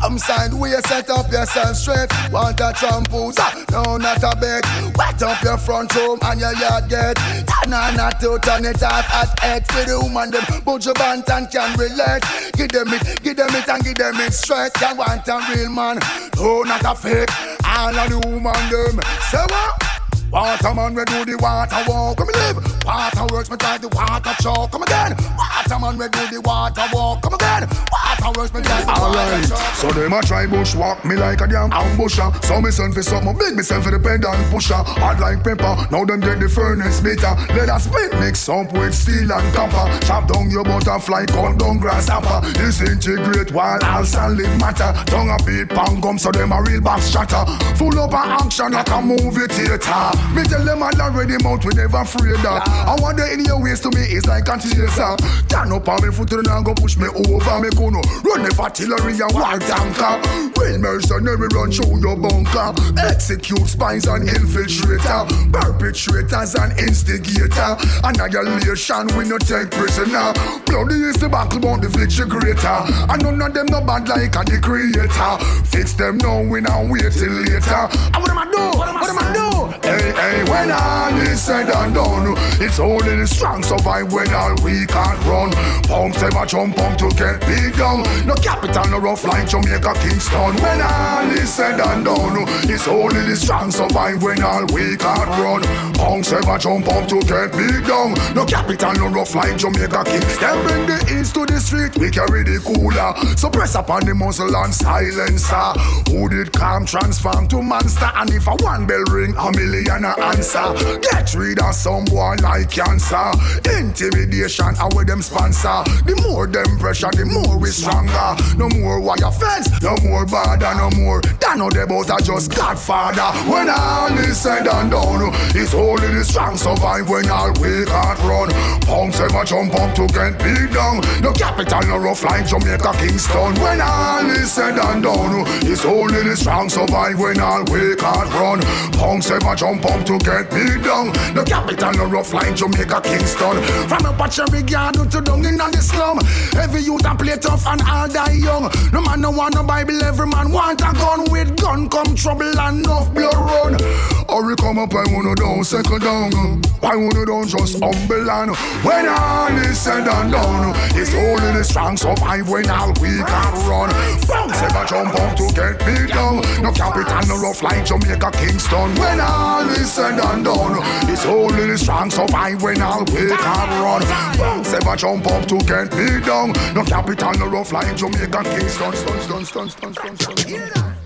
Come sideways, set up yourself straight. Water trampoos, ah, no not a bed. Wet up your front room and your yard gate. On a two, turn it off at eight. For the woman, them your band and can relate. Give them it, give them it and give them it straight. You want a real man, no not a fake. All of the woman, them say what? Water man, we do the water walk. Come and live. Water works, me drive the water choke. Come again. Water man, we do the water walk. Come again. Water works, me drive the Alright, water choke. so them a try bush walk me like a damn ambusher. So me send for something big, me send for the pedal pusher. Hard like pepper, now them get the furnace bitter. Let us split mix up with steel and copper. Chop down your butterfly, cut down grasshopper. Disintegrate while all solid matter. Tongue a beat, pang gum, so them a real box shatter. Full up of action like a movie theater. Me tell them all already mount, we never afraid that. I wonder in your ways to me is like a teaser. Turn up on me foot and go push me over. Me gonna run the artillery and war tanker. Real mercenary run through your bunker. Execute spies and infiltrator. Perpetrators and instigator. Annihilation we no take prisoner. Bloody is the backbone, the refrigerator. And none of them no bad like a the creator. Fix them now, we now wait till later. And what am I do? What am I do? Hey, hey, when all is said and done, it's only the strong survive when all we can't run. Pumps ever jump on to get big down. No capital, no rough like Jamaica, Kingston. When all is said and done, it's only the strong survive when all we can't run. Pumps ever jump on to get big down. No capital, no rough like Jamaica, Kingston. Bring the east to the street, we carry the cooler. So press upon the muzzle and silencer. Who did calm transform to monster? And if a one bell ring, a million a answer. Get rid of some boy like cancer. Intimidation, how with them sponsor. The more them pressure, the more we stronger. No more wire fence, no more border, no more. That no about a just Godfather. When I all is said and done, it's only the strong survive when all we can't run. Punks ever jump up to get beat down. No capital, no rough like Jamaica, Kingston. When I all is said and done, it's only the strong survive when all we can't run. Punks ever jump up to get me down. No capital, no rough like Jamaica, Kingston. From a at Cherry Garden to down in the slum. Every youth a play tough and all die young. No man no want no Bible, every man want a gun. With gun come trouble and enough blood run. Hurry come up, I wanna down, second down. I wanna down, just humble and when all is said and done, it's only the strong survive when all we can run. Bounce ever jump up to get me down. No capital, no rough like Jamaica, Kingston. When all is said and done, it's only strong survive when all we can run. Bounce ever jump up to get me down. No capital, no rough like Jamaica, Kingston. Stun, stun, stun, stun, stun, stun, stun.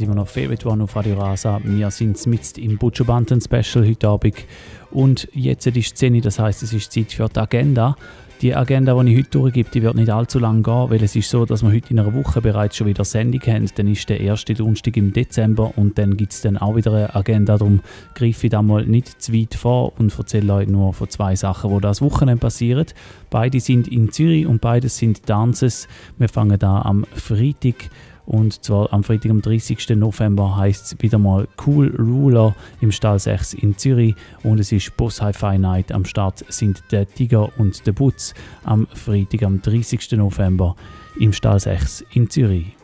Hört immer noch Favorite One auf Radio Rasa. Wir sind mit im Butcher Banten Special heute Abend. Und jetzt ist die Szene, das heißt, es ist Zeit für die Agenda. Die Agenda, die ich heute durchgebe, die wird nicht allzu lang gehen, weil es ist so, dass wir heute in einer Woche bereits schon wieder Sendung haben. Dann ist der erste Donnerstag im Dezember und dann gibt es dann auch wieder eine Agenda. Darum greife ich da mal nicht zu weit vor und erzähle euch nur von zwei Sachen, die das Wochenende passieren. Beide sind in Zürich und beides sind Dances. Wir fangen da am Freitag und zwar am Freitag, am 30. November, heißt es wieder mal Cool Ruler im Stall 6 in Zürich. Und es ist Boss Hi-Fi Night. Am Start sind der Tiger und der Butz. Am Freitag, am 30. November im Stall 6 in Zürich.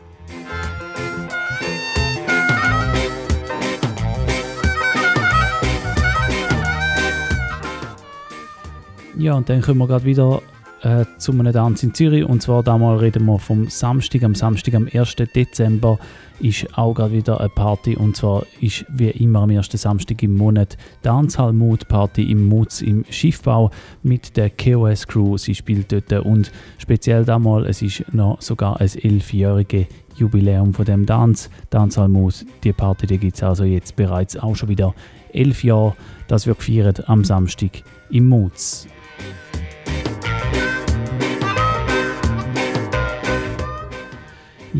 Ja, und dann kommen wir gerade wieder äh, zu einem Tanz in Zürich. Und zwar damals reden wir vom Samstag. Am Samstag, am 1. Dezember, ist auch gerade wieder eine Party. Und zwar ist wie immer am ersten Samstag im Monat Dancehall Mood Party im Mutz im Schiffbau mit der KOS Crew. Sie spielt dort und speziell damals, es ist noch sogar ein elfjährige Jubiläum von dem Dance. Dancehall Mood, die Party, die gibt es also jetzt bereits auch schon wieder elf Jahre. Das wird gefeiert am Samstag im Mutz.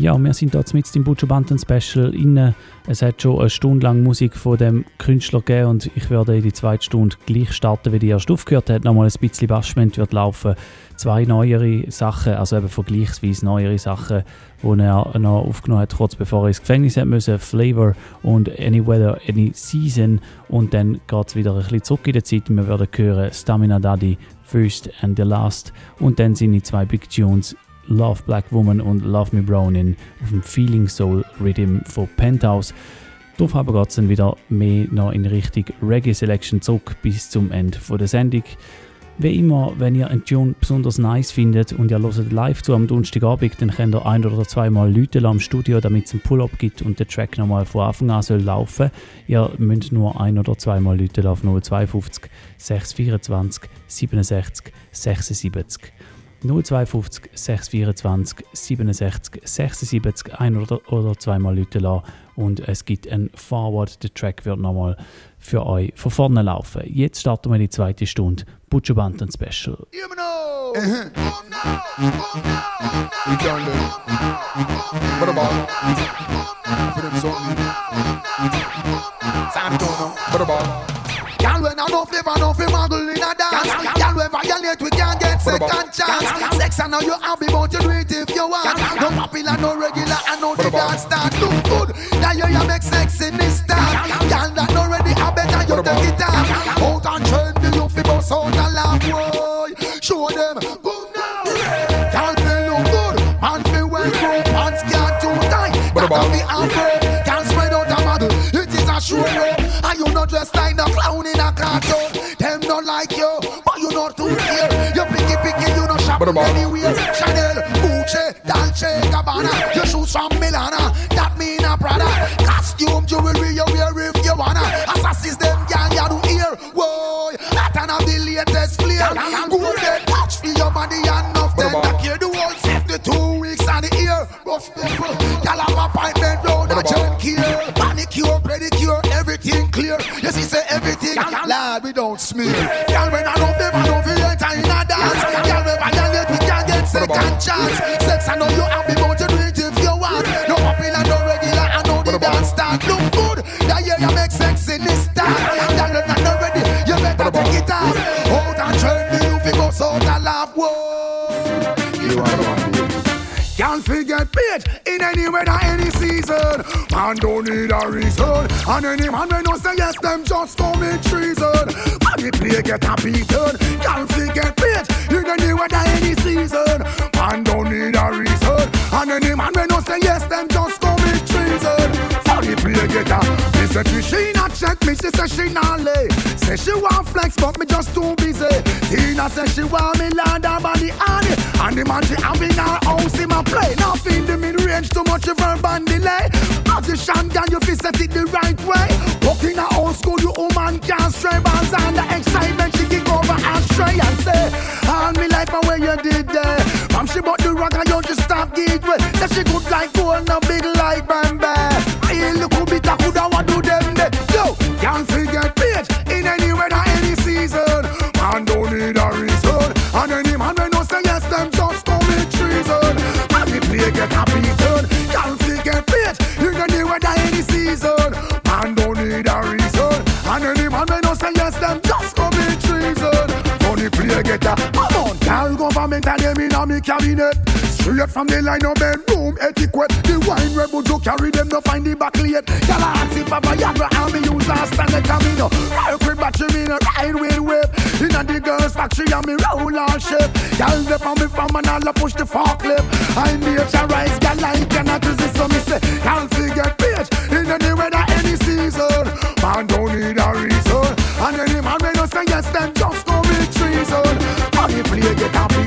Ja, wir sind hier mit im Butcher Banten Special inne. Es hat schon eine Stunde lang Musik von dem Künstler gegeben und ich werde in die zweite Stunde gleich starten, wie die erst aufgehört hat. Nochmal ein bisschen Bashment wird laufen. Zwei neuere Sachen, also eben vergleichsweise neuere Sachen, die er noch aufgenommen hat, kurz bevor er ins Gefängnis hat müssen. Flavor und Any Weather, Any Season. Und dann geht es wieder ein bisschen zurück in der Zeit. Wir werden hören Stamina Daddy, First and the Last. Und dann sind die zwei Big Tunes Love Black Woman und Love Me Browning auf dem Feeling Soul Rhythm von Penthouse. Darauf aber geht es dann wieder mehr noch in Richtung Reggae Selection zurück bis zum Ende der Sendung. Wie immer, wenn ihr einen Tune besonders nice findet und ihr hört live zu am Donnerstagabend, dann könnt ihr ein oder zweimal Leute am Studio, damit es einen Pull-up gibt und der Track nochmal von Anfang an soll laufen. Ihr müsst nur ein oder zweimal Leute auf 052 624 67 76. 052 624 67 76 ein oder, oder zweimal Leute lassen und es gibt ein Forward. Der Track wird nochmal für euch von vorne laufen. Jetzt starten wir die zweite Stunde Butcher Banten Special. We done that. What about? For them something. Sound don't know. What? Y'all when I know flavor, no fi muggle in a dance. Y'all when violate, we can't get second chance. Sex I know you happy, but you do it if you want. No popular, no regular, I know the dance start look good. Now you ya make sex in this time. Y'all that not ready, I better you take it down. Out and trend, you fi bust out and laugh, boy. Show them good now. Y'all feel look good, man feel well grown, pants can't too tight. Gotta be afraid, can't spread out a model. It is a show, yo. You not dressed like no clown in a cartoon. Them not like you, but you not too here. You picky picky, you not shop anywhere. Chanel, Gucci, Dolce, Gabbana. Your shoes from Milana, that mean a Prada. Costume, jewelry, you wear if you wanna. Assassins them, girl, you do here. Whoa, that and have the latest flair. Golden touch for your body and enough. Then back here the whole the two weeks and the year. Rough people, y'all have appointment round a Care. Manicure, pedicure, everything clear. You see, say everything, lad, we don't smear. Y'all when I don't live, I don't feel enter in a dance. Y'all when violate, we can't get second chance. Sex, I know you happy, but you do it if you want. No popular, no regular, I know the dance start look good. That year you make sex in this time. Y'all when I'm not ready, you better take it. Out and trendy, you fi go so and laugh, whoa. Can't paid in any weather, any season. Man don't need a reason. And any man when no say yes, them just commit treason. Body play get a beaten. Can't forget paid in any weather, any season. Man don't need a reason. And any man when no say yes, them just play get a. Me say she she not check me, she say she not lay. Say she want flex, but me just too busy. Tina say she want me land her body on it. And the man she have in her house, him a play. Now in the mid range, too much of her band delay. Position, girl, you fi set it the right way. Walking a old school, you woman can't stray. Bands and the excitement, she kick over and stray and say, All me life and where you did there. Mom, she bought the rock and you just stop get way. That she good like gold, no big like bambi. I better. Come on, tell government and them in a me cabinet. Straight from the line of bedroom etiquette. The wine rebel do carry them, no find the back late. Y'all ask if I'm a Viagra and me use a the camino. Rock with battery, me no ride with whip. Inna the girls factory and me roll all shape. Y'all dip me from and all push the forklift. I need to rise, girl like and I twist it so me say. Can't forget bitch, in any weather, any season. Man don't need a reason. it up.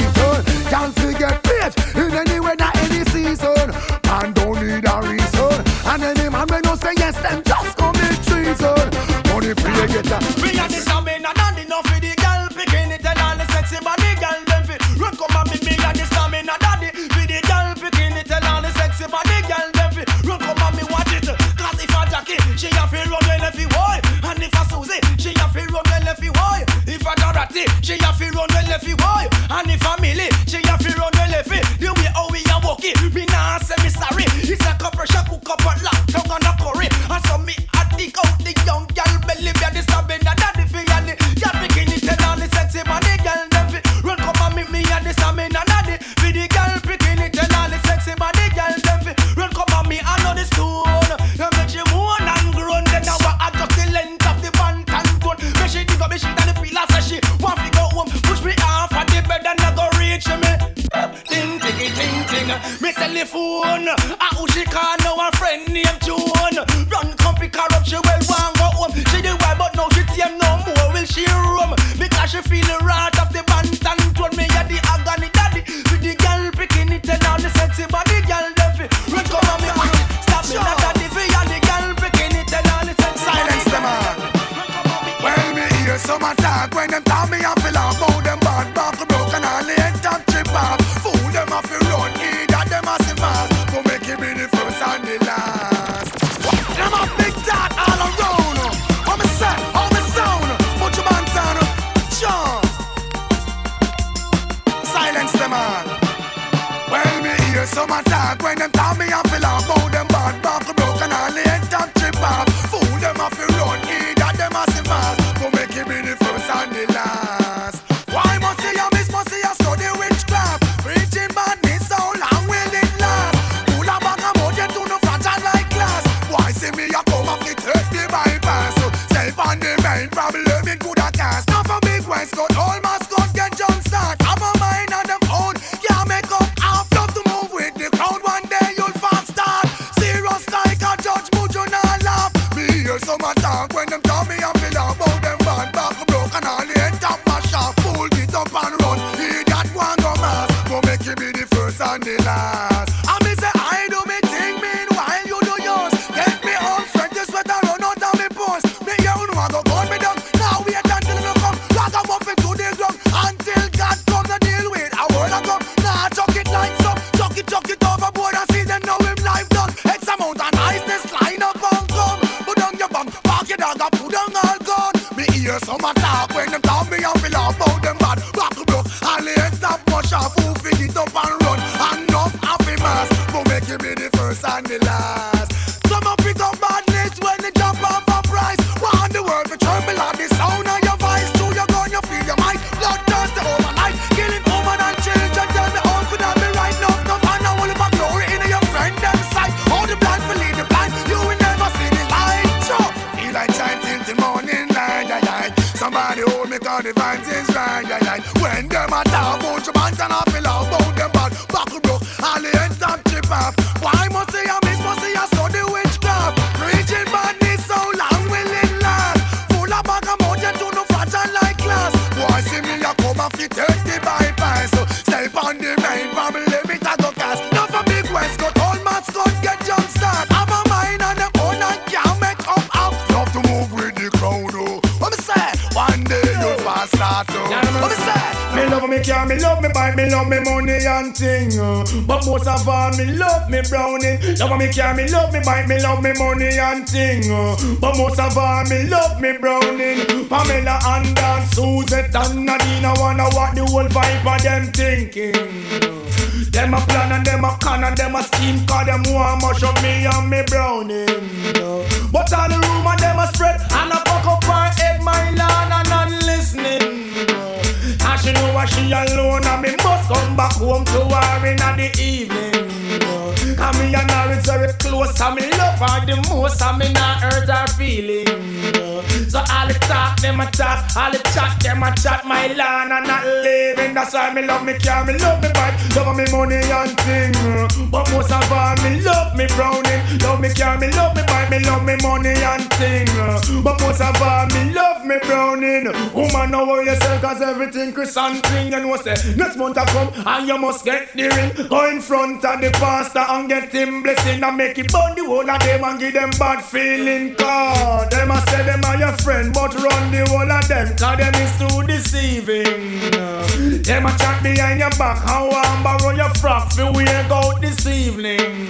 come and fi take me love me money and ting, uh. But most of all, me love me brownie. Love me care, me love me bite, me love me money and ting, uh. But most of all, me love me browning. Pamela and Dan, Suzette and Nadine, I wanna what the whole vibe of them thinking. Them a plan and them a con and them a scheme Cause them want mash up me and me browning. But all the rumor them a spread she know she alone and me must come back home to her in the evening. Me and her is very close, and me love her the most, and me not hurt her feelings. So all the talk, them a talk, all the chat, them a chat, my land and not living. That's why me love me car, me love me bike, love me money and thing. But most of all, me love me browning, love me car, me love me bike, me love me money and thing. But most of all, me love me browning. Woman, know how yourself, cause everything Chris and thing. You know, say, next month I come, and you must get the ring. Go in front of the pastor and get him blessing, and make it burn the whole of them and give them bad feeling. God, them a say them are your friend, but run the whole of them, cause them is too deceiving. Them a chat behind your back, how I borrow your frock, for we go this evening.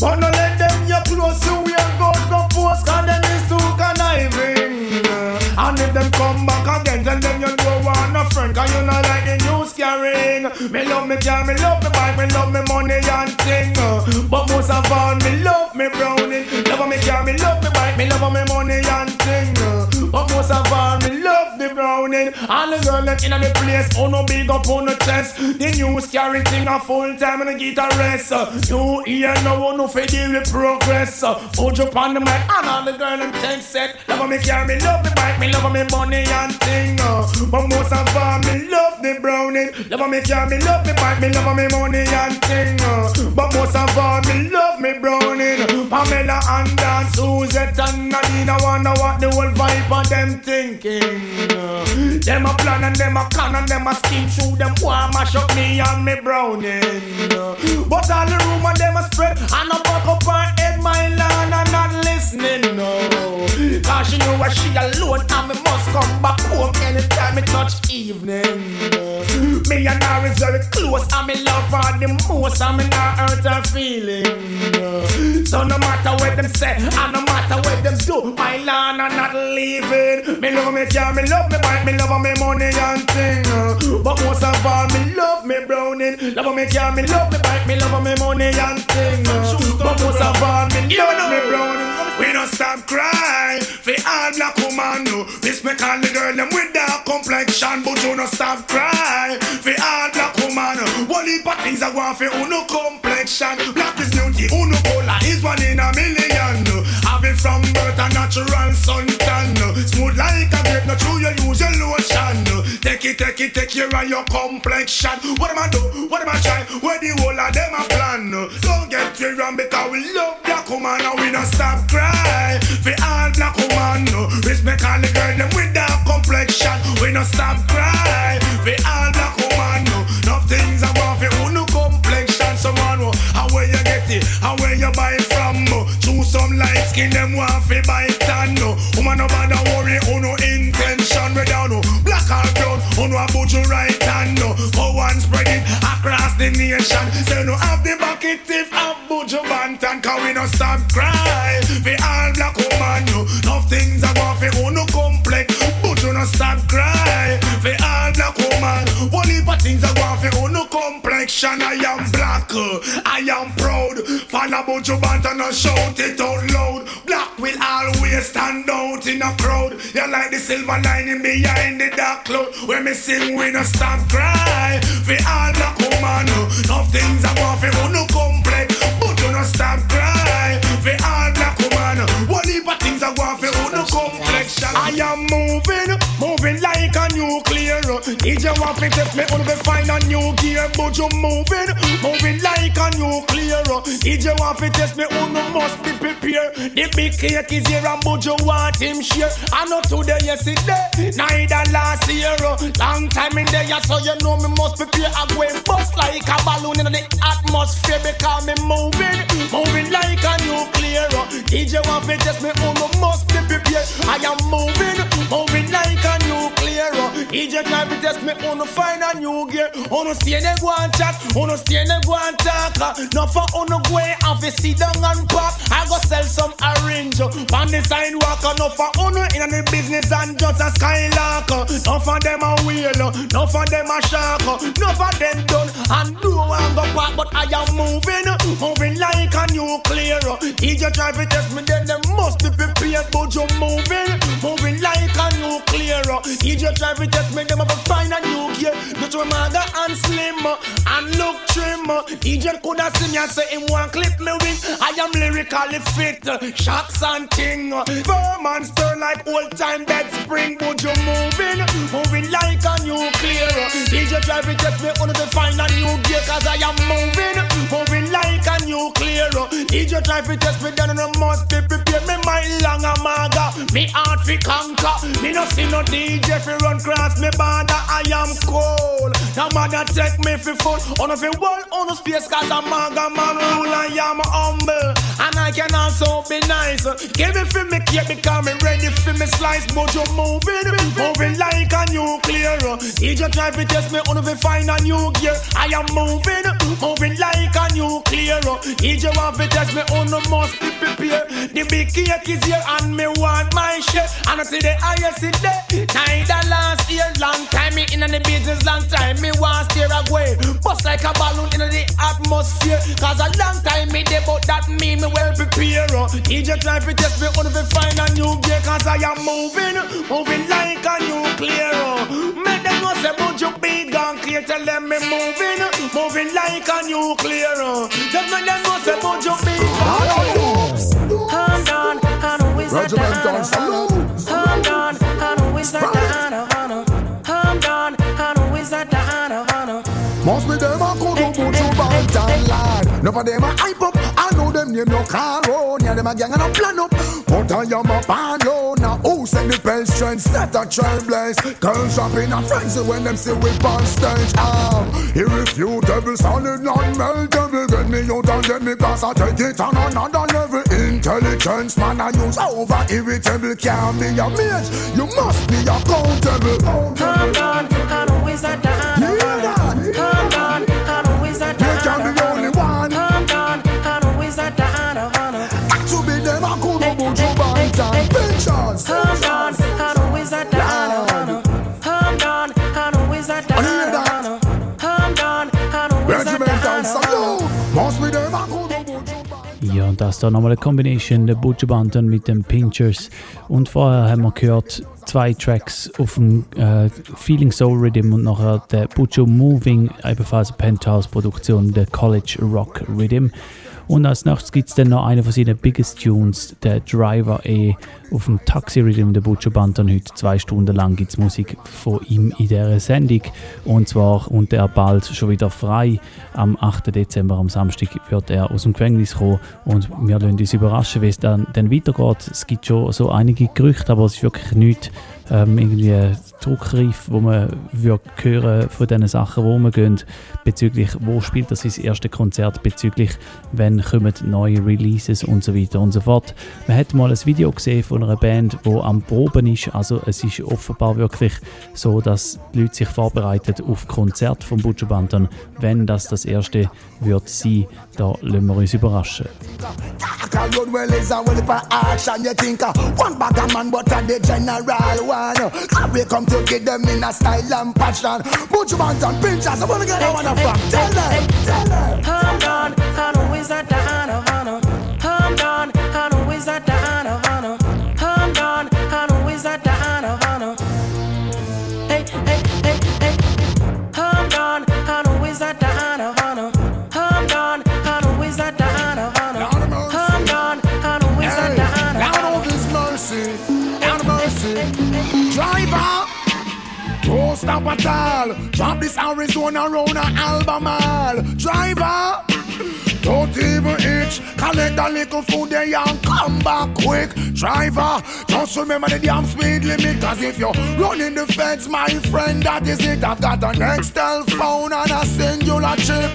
But no let them your close, so we go go post, cause them is too conniving. And if them come back again, tell them you don't friend, cause you not like the news carrying. Me love me car, me love me bike, me love me money and thing. But most of all, me love me browning. Love me car, me love me bike, me love me money and thing. But most of all, me love the. All the girl them in the place, oh no big up on the chest. The news carrying thing a full time and get a rest. You hear no one no fi deal with progress. Put you on the mic and all the girl them take set. Love me car, me love me bike, me love me money and thing. But most of all, me love the browning. Love me car, me love me bike, me love me money and thing. But most of all, me love me browning. Pamela and Dan, Suzette and Nadine, I wonder what the whole vibe of them thinking. Them a plan and them a con and them a scheme through them want mash up me and me browning. But all the rumor them a spread and I back up her head, my land and not listening. No, cause she know where she alone and me must come back home anytime it touch evening. Me and her is very close and me love her the most and me not hurt her feeling. So no matter what them say and no matter what them do, my land are not leaving. Me love me car, me love me bike, me love me money and thing. But most of all, me love me browning. Love me car, me love me bike, me love me money and thing. Most of all, me me browning. We don't stop crying for all black woman. No. Respect all the girl them with dark complexion, but you don't stop crying for all black woman. One heap of things I want for uno complexion. Black is beauty, uno color is one in a million. A natural suntan. no. Smooth like a grape, not true you use your lotion. no. Take it, take it, take care of your complexion. What am I do? What am I try? Where the whole of them a plan? no. Don't get me wrong because we love black woman and we don't stop cry. For all black woman, no. respect all the girl them with dark complexion. We don't stop cry. For all black woman, no. Enough things I want for uno complexion. Someone, how where you get it? How where you buy it from? Choose some light skin, them want Say no have the bucket if have Buju Banton, cause we no stop cry. For all black woman, no. Enough things I want for uno complex. But you no stop cry. For all black woman, one heap things I want for uno complexion. I am black, I am proud. Follow Buju Banton and shout it out loud. Always stand out in a crowd. You're like the silver lining behind the dark cloud. When me sing, we no stop cry. For all black woman, uh, enough things I want for uno complex. But you no stop cry. For all black woman, one heap of things I want for uno complexion. I am moving. If you want to test me, uno be find a new gear. But you moving, moving like a nuclear. If you want to test me, uno must be prepared. The big cake is here and but you want him share. I know today, yesterday, neither last year. Long time in there, so you know me must prepare. I go and bust like a balloon in the atmosphere because me moving, moving like a nuclear. DJ want to test me, uno must be prepared. I am moving, moving like a nuclear. DJ try to test me, uno find a new gear. Uno stay there go and chat, uno stay there go and talk. No for uno go and fi sit down and pop. I go sell some orange on the sidewalk. No for uno in the business and just a skylark. No for them a wheel, no for them a shark. No for them done and do and go back. But I am moving, moving like a nuclear. DJ try to test me, then them must be prepared. But you moving, moving like a nuclear. DJ try to test me, them have to find a new gear. But you mother and slim, DJ coulda seen me and say him want clip me wing. I am lyrically fit, shots and ting. Firm and stir like old time bed spring. Would you moving, moving like a nuclear? DJ drive it just me wanna find a new gear 'cause I am moving, moving like a nuclear. DJ drive it just me done and I must be prepared. Me mind long a maga, me heart fi conquer. Me no see no DJ fi run cross me border. I am cold. Now mother take me fi foot. On of world, on the space, cause I'm maga man rule. I am humble. And I can also be nice. Give me fi me cake because me ready fi me slice. But you moving, moving like a nuclear. DJ drive it test me on fi find a new gear. I am moving, moving like a nuclear. DJ want fi test me on must be prepared. The big cake is here and me want my share. And I see the highest in there. Neither last year, long time me in the business, long time me want steer away. Bust like a balloon in the atmosphere. Cause a long time me there, but that mean me well prepared. DJ try to test me on fi find a new gear. Cause I am moving, moving like a nuclear. Make them know say, but you big and clear. Tell them me moving, moving like a nuclear. Just make them know say, but you and clear. Calm down, I know it's not Regiment the on I know it's not the Hana. Must be them a go to put you back lad. None of them a hype up. I know them name no car on. Yeah, them a gang and a plan up. But I am a band low. Now who send the bell strength? Set a trailblaze. Girls shopping a frenzy when them see we on stage. Ah, irrefutable, solid, non-meltable. Get me out and get me cause I take it on another level. Intelligence, man, I use over irritable. Can't be a mate. You must be accountable. Calm down, I know it's not the Hana Hana. Calm down, I know it's not the You can be the only one. Calm down, I know it's not the Hana Hana. Got to be them a good about you bands and pictures. Calm down, das da nochmal eine Combination der Butcher Banton mit den Pinchers. Und vorher haben wir gehört zwei Tracks auf dem äh, Feeling Soul Rhythm und nachher der Butcher Moving, ebenfalls eine Penthouse-Produktion, der College Rock Rhythm. Und als nächstes gibt es dann noch einen von seinen biggest Tunes, der Driver E, auf dem Taxi Rhythm der Butcher Banton. Heute zwei Stunden lang gibt es Musik von ihm in dieser Sendung. Und zwar und er bald schon wieder frei. Am 8. Dezember, am Samstag, wird er aus dem Gefängnis kommen und wir lassen uns überraschen, wie es dann, dann weitergeht. Es gibt schon so einige Gerüchte, aber es ist wirklich nichts ähm, irgendwie druckreif, wo man würde hören von diesen Sachen, wo wir gehen, bezüglich wo spielt er sein erstes Konzert, bezüglich wann kommen neue Releases und so weiter und so fort. Man hat mal ein Video gesehen von einer Band, wo am Proben ist, also es ist offenbar wirklich so, dass die Leute sich vorbereiten auf Konzert von Butcher Banton, wenn das das erste wird sein, da lassen wir uns überraschen. One man, to get them in a style and passion. Put your hands on pinchers. I wanna get that one from. Tell them, tell them. Calm I know it's not the. Stop at all. Drop this Arizona round a Albemarle. Driver. Don't even itch, collect a little food there and come back quick. Driver, just remember the damn speed limit. Cause if you're running the fence, my friend, that is it. I've got an Excel phone and a singular chip.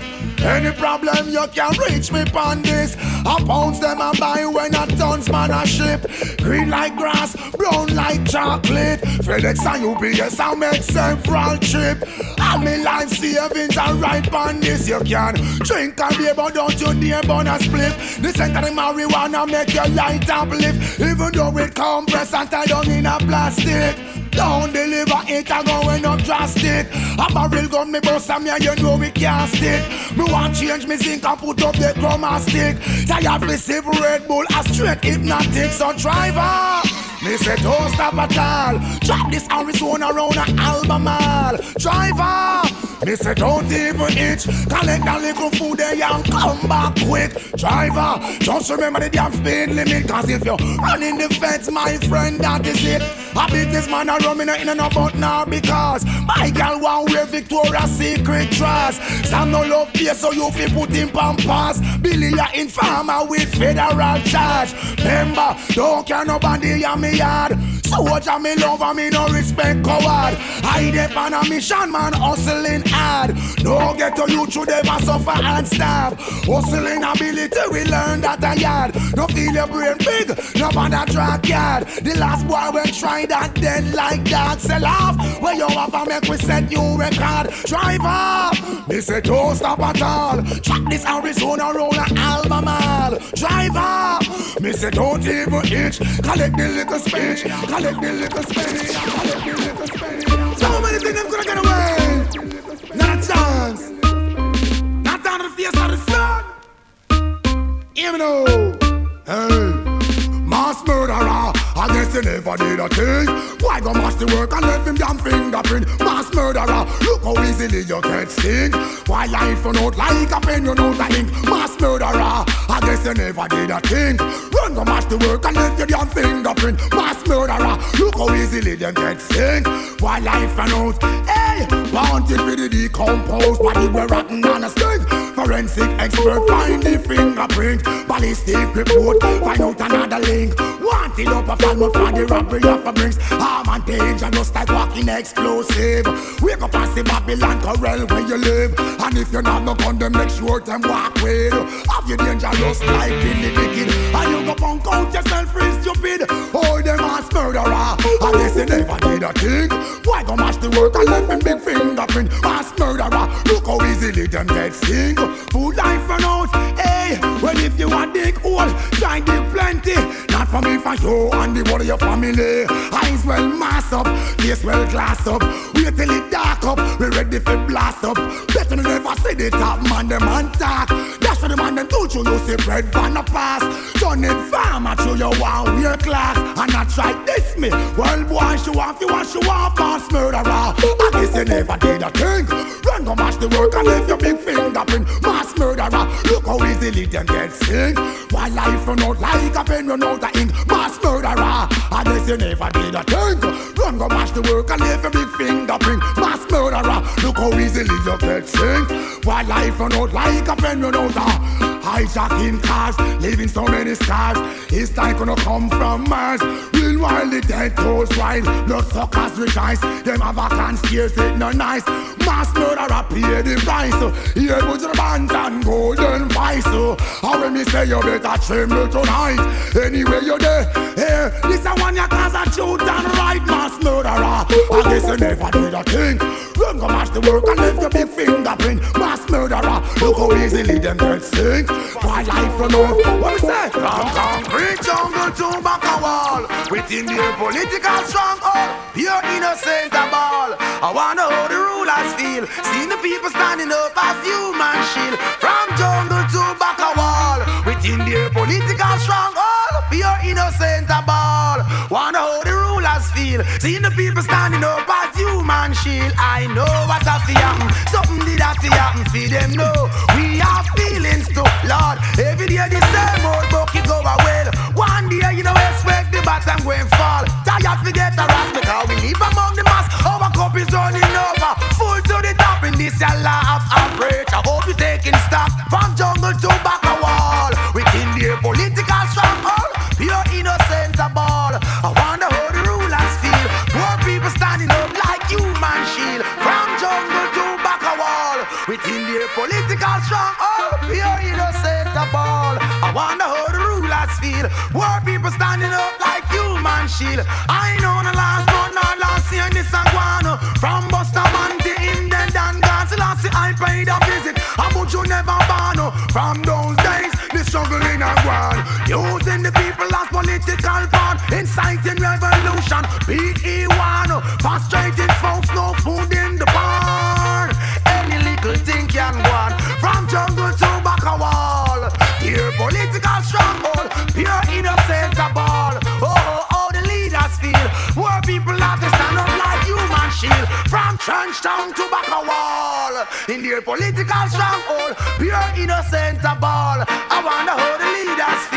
Any problem you can reach me on this. I pounds them and buy when a tons man a ship. Green like grass, brown like chocolate. FedEx and UPS I make several trip. And me life savings are right on this. You can drink and beer, but don't you dare burn a split. The center of marijuana make your light uplift. Even though it compress and tie down in a plastic. Don't deliver it, I going up drastic. A barrel gun me and me and you know we can't stick. Me want change me zinc and put up the chroma stick. Tired me sip Red Bull, a straight hypnotic. So driver, me say don't stop at all. Drop this Arizona round a Albemarle. Driver, Me say don't even itch. Collect that little food there and come back quick. Driver, just remember the damn speed limit. Cause if you're running the fence, my friend, that is it. I beat this man a rum in a in a but now because my girl want wear Victoria's Secret dress. Some no love so you fi put in pampas. Billy a informer with federal charge. Remember, don't care nobody on me yard. Soldier me love and me no respect coward. I dep on a mission, man, hustling hard. No get to you through them suffer and starve. Hustling ability, we learn that a yard. No feel your brain big, no man a track yard. The last boy when try that then like that sell off. Where you have a make we set new record. Drive up, me say don't stop at all. Track this Arizona roll a album all. Drive up, me say don't even itch. Collect the little speech, collect the little speech, collect the little speech. So many things them coulda get away. Not a chance. Not down to the face of the sun. Me now. Hey, mass murderer. I guess you never did a thing. Why go mash the work and let him damn fingerprint? Mass murderer. Look how easily you get sting. Why life run out like a pen, you know the ink. Mass murderer. I guess you never did a thing. Run go mash the work and let your damn fingerprint. Mass murderer. Look how easily them get sting. Why life run out? Hey, wanted with the decomposed body were rotten on a string. Forensic expert find the fingerprint. Ballistic report find out another link. Wanted up a fan for the robbery of a brings. Harm and danger just like walking explosive. Wake up and see Babylon corral where you live. And if you're not no gun, then make sure them walk with. Have you dangerous like Billy Dickens. And you go punk out yourself free stupid. Oh, them ass murderer. I guess you never did a thing. Why go mash the work and left him big fingerprint? Mass murderer. Look how easily them get sing. Food life run out. Hey, well if you want dick hole, try dig plenty. Not for me, for you and the whole of your family. Eyes well mass up, face well glass up. Wait till it dark up, we ready for blast up. Better never see the top man, them man talk. That's what the man them do to you, see bread van a pass. Turn it farmer to your one wear class. And I try this me. Well, boy, show off, you want show off, mass murderer. I guess you never did a thing. Run go mash the work and leave your big fingerprint. Mass murderer, look how easily them get sing. Why life run out like a pen run out of ink. Mass murderer, I guess you never did a thing. Run go mash the work and leave a big fingerprint. Mass murderer, look how easily you get sing. Why life run out like a pen run out of Hijacking cars, leaving so many scars. His time gonna come from Mars. Meanwhile, the dead goes wild. Blood suckers rejoice. Them have a conspiracy, it no nice. Mass murderer pay the price. Here put your bands and golden vice. How when me say you better tremble tonight. Anyway, you're there. Here, this a one you cause a shoot and right. Mass murderer. I guess you never did a thing. Run go mash the work and leave your big fingerprint. Mass murderer. Look how easily them get sink. Why life run out? What we say? From concrete jungle to back a wall. Within the political stronghold, pure innocent a ball. I wanna how the rulers feel. Seeing the people standing up as human shield. From jungle to back a wall. Within the political stronghold, pure innocent ball. Wanna how the rulers feel. Seeing the people standing up as human shield. I know what fi happen. Something did have to happen for them. No, we have feelings too. Lord, every day the same old book it go well. One day you know expect the bottom going fall. Tired to get the rest because we live among the mass. Our cup is running over, full to the top in this a law of average. I hope you're taking stock from jungle to back shield. I know the last but not last year this a guano. From Bustamante in the Dan Ganselassie, I paid a visit. How much you never born. From those back a wall. In their political stronghold, pure innocent a ball. I wonder how the leaders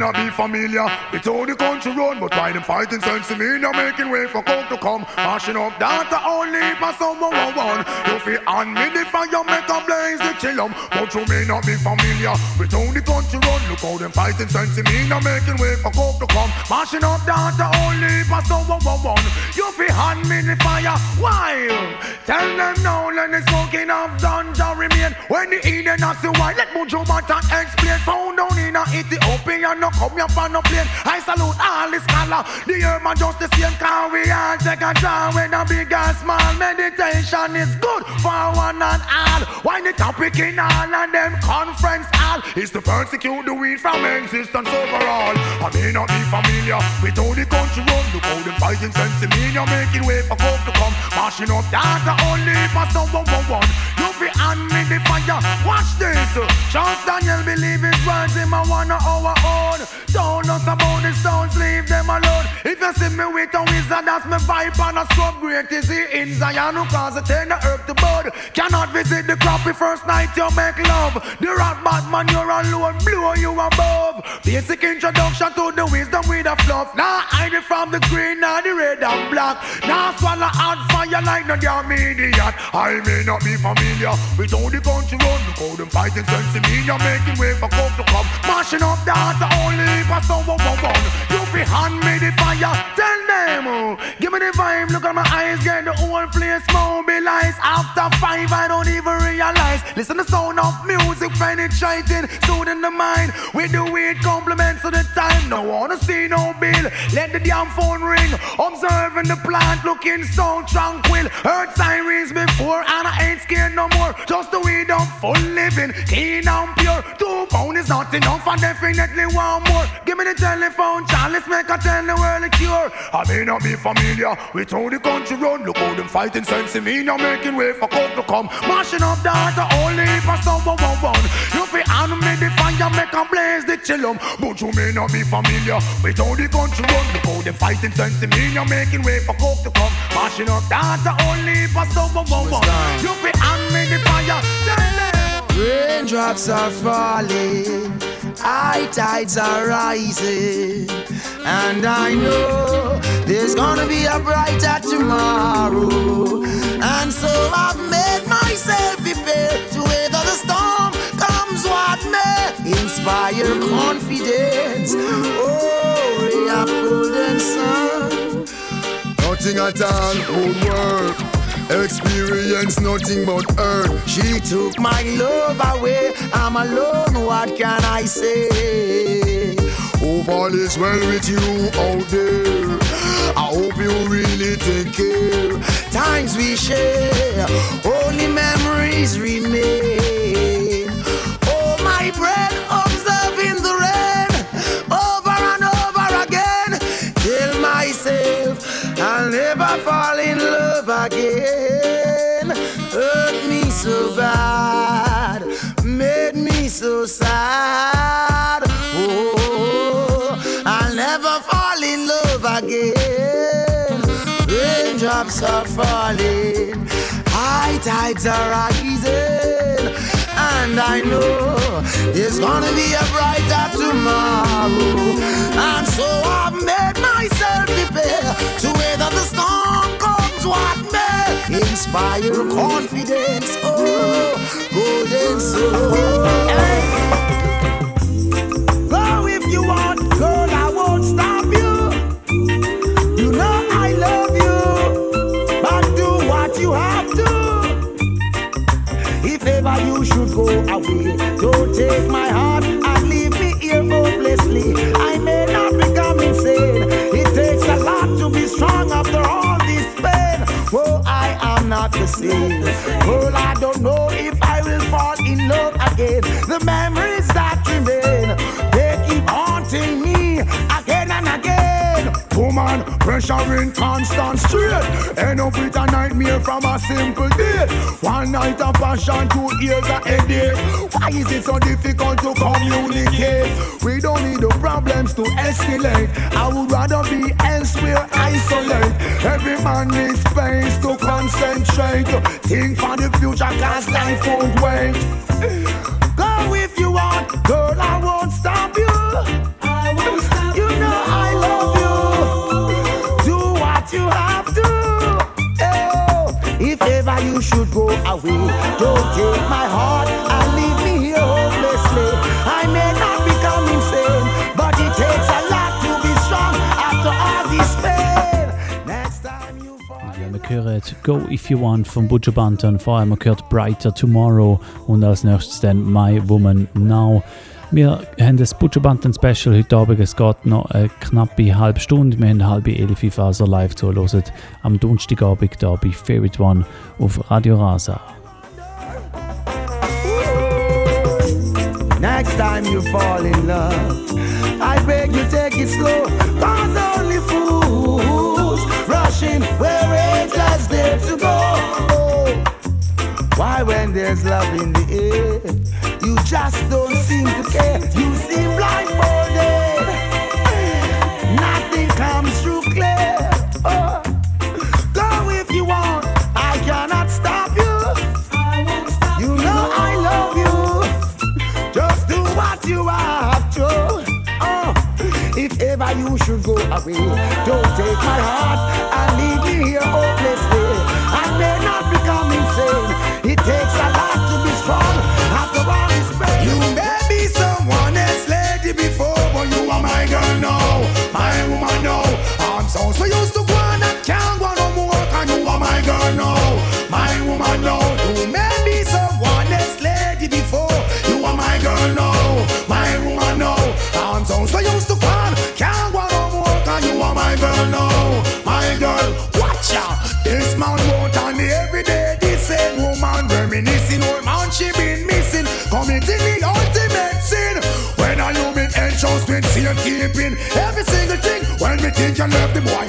not be familiar with how the country run, but why them fighting sense me now making way for coke to come, mashing up data only for someone one one. You feel on me the fire make a blaze the chillum, but you may not be familiar with how the country run. Look how them fighting sense me now making way for coke to come, mashing up data only for someone one one. You feel on me the fire, why? Tell them now, let the smoking of ganja remain. When the Eden not the wine, let Mojo Mata explain. Found down in a Ethiopia, no come up on no plane. I salute all the scholar. The man just the same car we all take a draw when a big and small. Meditation is good for one and all. Why the topic in all and them conference all is to persecute the weed from existence overall. I may not be familiar with all the country run. Look how them fighting sense in me, you're making way for coke to come. Mashing up data only for someone one. You be on me the fire. Watch this. Charles Daniel believe his words him a one of our own. Don't us about the stones, leave them alone. If you see me with a wizard, that's my vibe and a scrub great is he in Zion who cause a turn the to bud. Cannot visit the crappy first night you make love. The rat Batman you're alone, blow you above. Basic introduction to the wisdom with a fluff. Now hide it from the green, now the red and black. Now swallow hot fire like no damn idiot. I may not be familiar with how the country run. How them fighting sense in making way for coke to come. Mashing up data only for someone one. You be hand me the fire, tell them. Give me the vibe, look at my eyes, get the whole place mobilized. After five, I don't even realize. Listen the sound of music penetrating, soothing the mind. With the weird compliments of the time. No wanna see no bill. Let the damn phone ring. Observing the plant, looking so tranquil. Heard sirens before, and I ain't scared no more. Just the weed of full living, clean and pure. Two pound is not enough, I definitely want more. Give me the telephone, Charlie, let's make a tell the world a cure. I may not be familiar with how the country run. Look how them fighting sense in me, now making way for coke to come. Mashing up data only for someone one one. You be me the fire, make a blaze the chillum. But you may not be familiar with how the country run. Look how them fighting sense in me, now making way for coke to come. Mashing up data only for someone one one. You be me the fire. Raindrops are falling, high tides are rising, and I know there's gonna be a brighter tomorrow. And so I've made myself prepared to weather the storm. Comes what may, inspire confidence. Oh, ray of golden sun. Nothing at all would work. Experience nothing but hurt. She took my love away. I'm alone. What can I say? Hope all is well with you out there. I hope you really take care. Times we share, only memories remain. Are falling, high tides are rising, and I know there's gonna be a brighter tomorrow. And so I've made myself prepare to weather the storm comes what may. Inspire confidence, oh, golden soul. Go If ever you should go away, don't take my heart and leave me here hopelessly. I may not become insane. It takes a lot to be strong after all this pain. Oh, I am not the same. Oh, well, I don't know if I will fall in love again. The memories Pressure in constant straight. End up with a nightmare from a simple date. One night of passion, two years of headache. Why is it so difficult to communicate? We don't need the problems to escalate. I would rather be elsewhere, isolate. Every man needs space to concentrate. Think for the future, cause life won't wait. Go if you want, girl, I won't stop you. If ever you should go away, don't take my heart and leave me here hopelessly. I may not become insane, but it takes a lot to be strong after all this pain. Next time you Ja, wir hören Go If You Want von Buju Banton, vorher haben wir gehört Brighter Tomorrow und als nächstes dann My Woman Now. Wir haben das Butcher Banton Special heute Abend, es geht noch eine knappe halbe Stunde, wir haben halbe elf Faser live zuhören am Donnerstagabend hier bei Favorite One auf Radio Rasa. Next time you fall in love, I beg you take it slow. Cause only fools rushing where age has there to go. Why, when there's love in the air, just don't seem to care. You seem blindfolded. Nothing comes through clear. Oh, go if you want. I cannot stop you. You know I love you. Just do what you have to. Oh, if ever you should go away, don't take my heart and leave me here oh, hopelessly. Girl now, my girl. Watch out, this man won't on me every day. This same woman reminiscing, old man she been missing, committing the ultimate sin. When I you been entrusted, seal keeping every single thing. When we think you love the boy,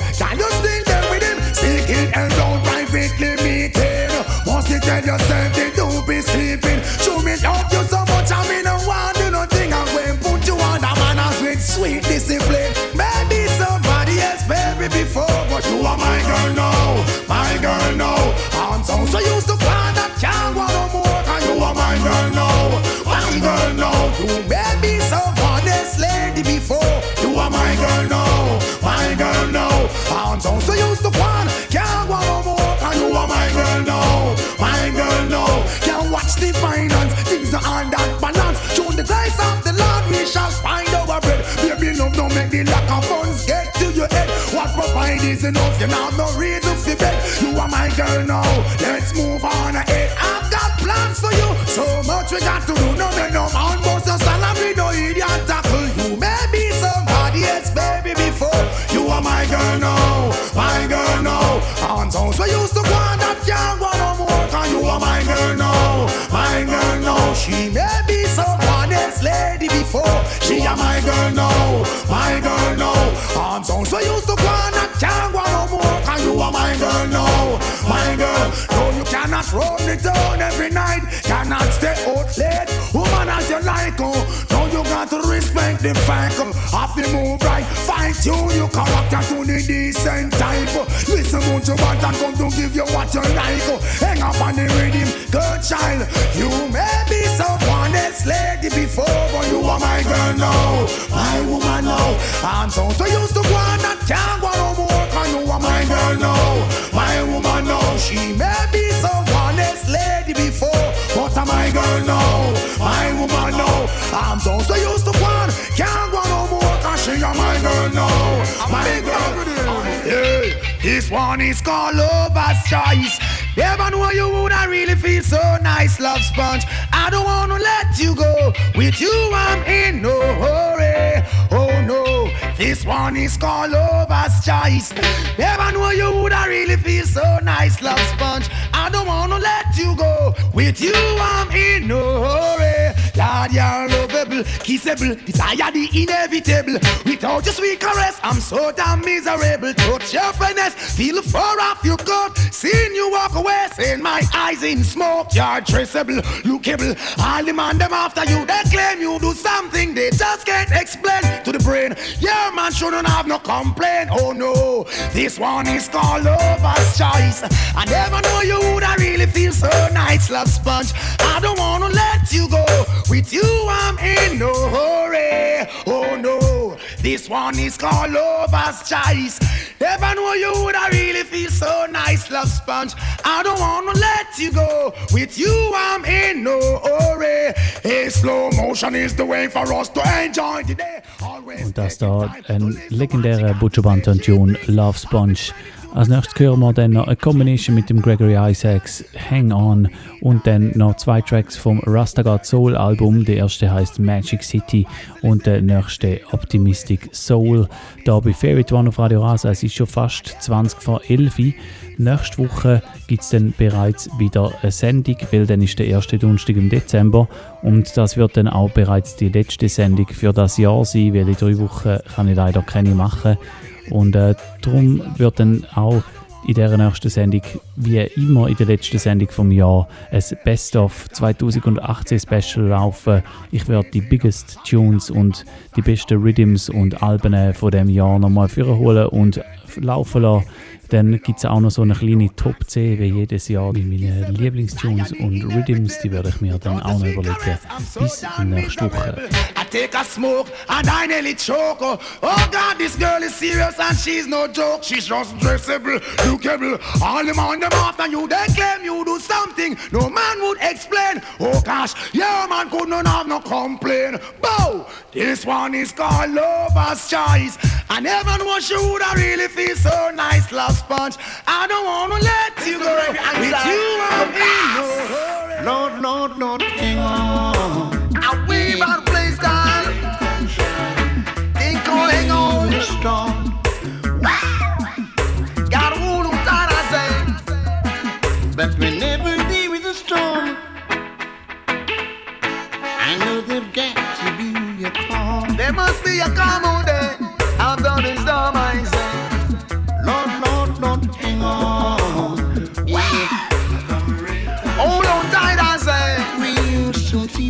watch the finance, things are on that balance. Show the grace of the Lord, we shall find our bread. Baby, love don't make the lack of funds get to your head. What provide is enough, you have no reason to beg. You are my girl now, let's move on ahead. I've got plans for you, so much we got to do. No, no, no, man, lady before. She are my girl now, my girl now. And so we used to go on that can't no more, you are my girl now, my girl. No, you cannot run the town every night, cannot stay out late. Woman as you like, oh. To respect the fact of the move right. Fight you, you character to the decent type. Listen, won't you want and come to give you what you like. Hang up on the rhythm, good child. You may be someone else lady before, but you are my girl now, my woman now. And so used to go on and can't go no more, cause you are my girl now, my woman now. She may be someone else lady before, I'm my woman now. I'm so so used to go on, can't go no more, cause she are my girl now, my girl. Yeah, this one is called Lover's Choice. Never know you would I really feel so nice, love sponge. I don't wanna let you go. With you, I'm in no hurry. Oh no, this one is called Lover's Choice. Never know you would I really feel so nice, love sponge. I don't wanna let you go. With you, I'm in no hurry. Lord, you're lovable, kissable, desire the inevitable. Without your sweet caress, I'm so damn miserable. Touch your finesse, feel far off your coat. Seeing you walk away, seeing my eyes in smoke. You're traceable, lookable. The man them after you, they claim you do something they just can't explain to the brain. Man shouldn't have no complaint. Oh no, this one is called lover's choice. I never know you would I really feel so nice, love sponge. I don't wanna let you go. With you, I'm in no hurry. Oh no, this one is called lover's choice. Never know you would I really feel so nice, love sponge. I don't wanna let you go. With you, I'm in no hurry. Hey, slow motion is the way for us to enjoy today. Und das da ein legendärer Butcher Banton-Tune, Love Sponge. Als nächstes hören wir dann noch eine Combination mit dem Gregory Isaacs, Hang On, und dann noch zwei Tracks vom Rastagard Soul Album. Der erste heißt Magic City und der nächste Optimistic Soul. Da bei Favorite One auf Radio Rasa. Es ist schon fast 20 vor 11 Uhr. Nächste Woche gibt es dann bereits wieder eine Sendung, weil dann ist der erste Donnerstag im Dezember und das wird dann auch bereits die letzte Sendung für das Jahr sein, weil in drei Wochen kann ich leider keine machen und äh, darum wird dann auch in dieser nächsten Sendung, wie immer in der letzten Sendung vom Jahr, ein Best of 2018 Special laufen. Ich werde die biggest Tunes und die besten Rhythms und Alben von dem Jahr nochmal holen und laufen lassen. Dann gibt es auch noch so eine kleine Top 10 wie jedes Jahr mit meinen Lieblingstunes und Rhythms. Die werde ich mir dann auch noch überlegen. Bis nächste Woche. Take a smoke and I nearly choke. Oh, oh God, this girl is serious and she's no joke. She's just dressable, lookable. All the man them after you, they claim you do something no man would explain. Oh gosh, your man could not have no complaint. Bow, this one is called lover's choice. I never know she would I really feel so nice, love sponge. I don't wanna let you go. With you, I'm in no hurry. Lord, Lord, Lord, hang on. I about to place. Think on, hang on the storm. Got a hold on tight, I say. But we never deal with the storm. I know there's got to be a calm. There must be a calm out there.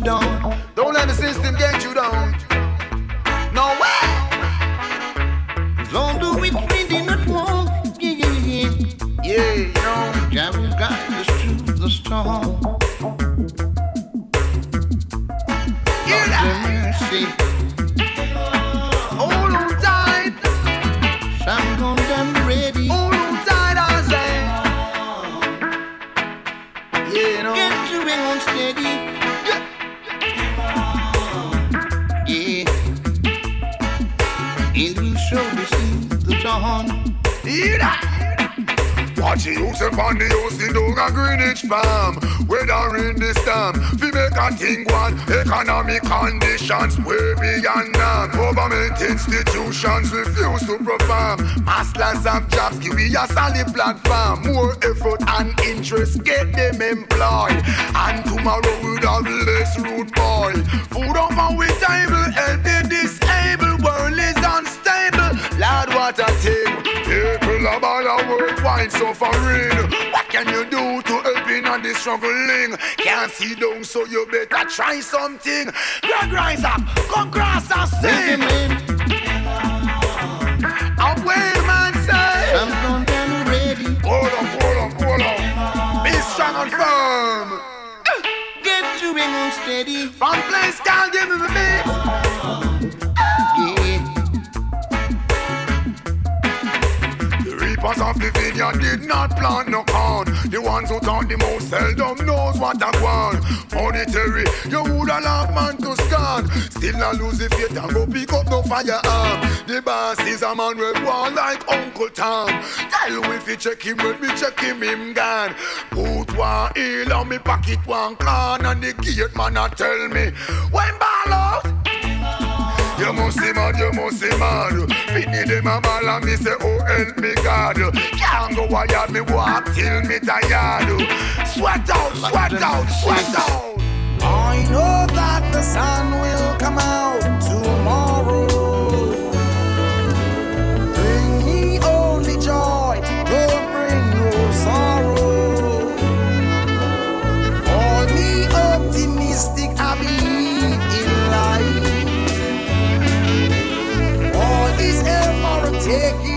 Soon see. Don't let the system get you down. No way. As long as we really not wrong. Yeah, yeah, yeah. Yeah, you know. Yeah, we've got this through the storm. Have mercy. Yeah. Watch you use it on the house, in dog a Greenwich farm. Weather in the storm, we make a thing one. Economic conditions way beyond norm. Government institutions refuse to perform. Massless of jobs, give we a solid platform. More effort and interest, get them employed. And tomorrow we'll have less root boy. Food on our table, help the disabled. World is unstable. Lord, what a thing. People bad and worldwide suffering. What can you do to help in on the struggling? Can't see down, so you better try something. Greg rise up, come cross and sing. Away, man, say. I'm done ready. Hold on, hold on, hold on. Be strong and firm. Get your ring steady. From place, can't give me the beat. Reapers of the vineyard did not plant no corn. The ones who talk the most seldom knows what I want. Monetary, you woulda laugh man to scorn. Still I lose the faith and go pick up no firearm. The boss is a man with one like Uncle Tom. Tell him if you check him when me check him, him gone. Put one heel on me pocket one can and the gate man a tell me when ball out. You must be mad, you must be mad. Finny them a ball and me say, oh help me God. Can't go a yard me walk till me tired. Sweat out, sweat out, sweat out. I know that the sun will come out. Cheguei.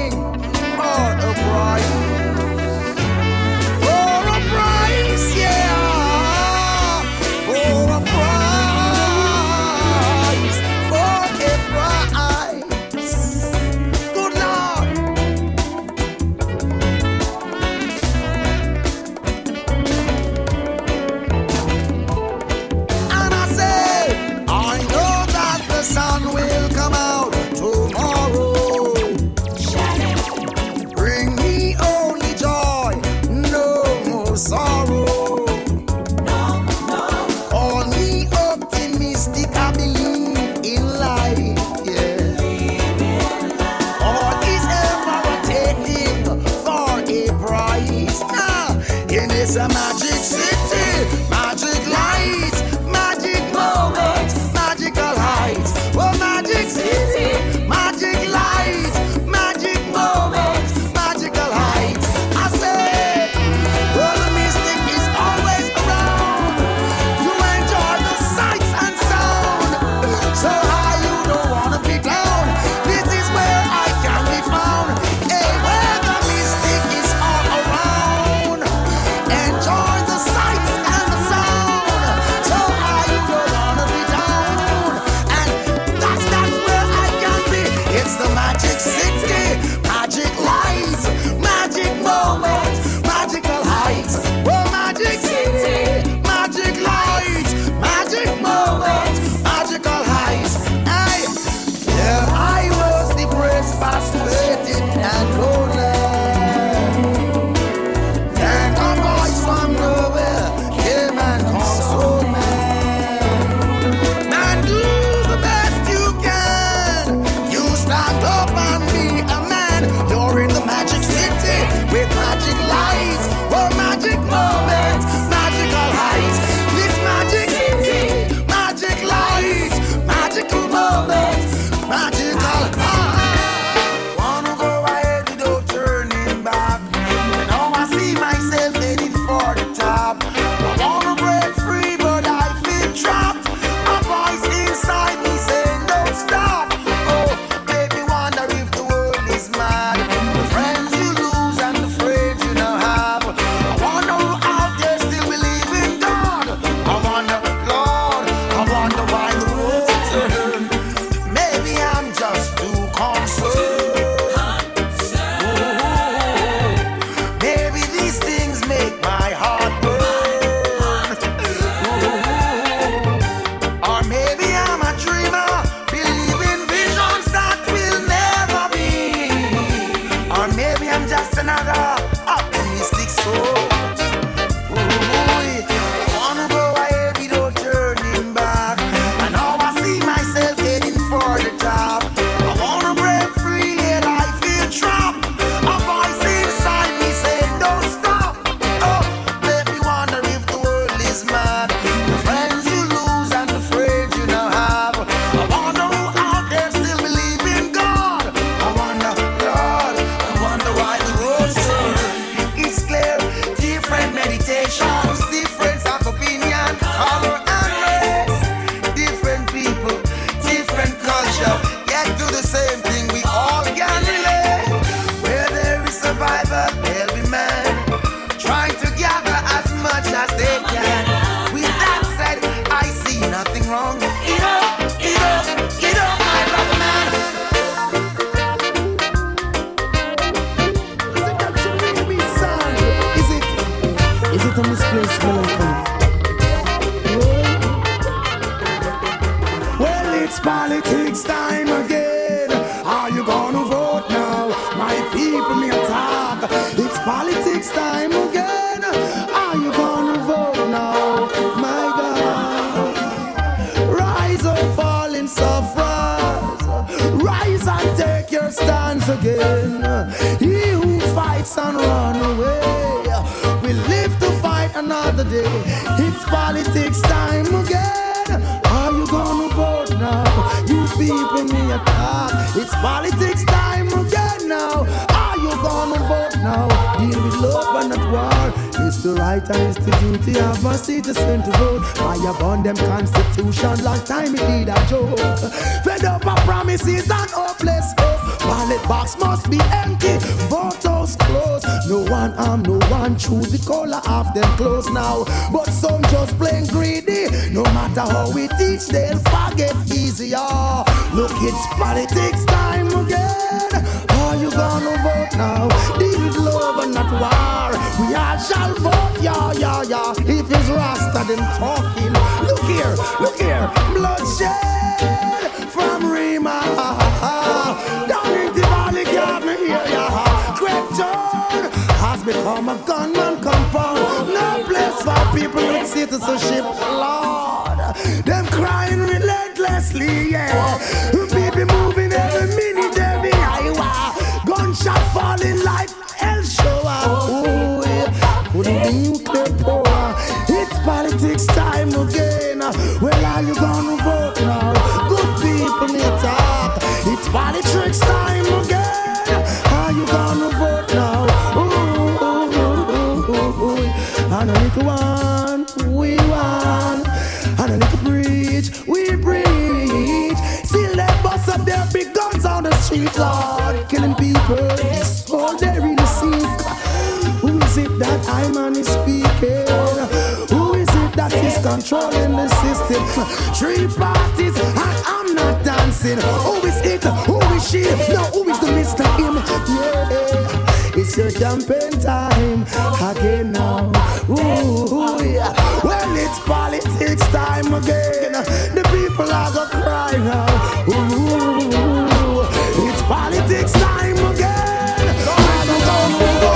It's campaign time again now. Ooh, yeah. Well, it's politics time again. The people are gonna cry now. Ooh, it's politics time again. And I'm gonna go.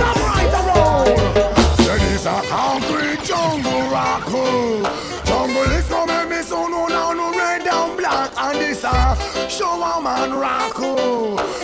Come right. Say this a concrete jungle rock oh. Jungle is coming no oh, now no black And this a shower man rock oh.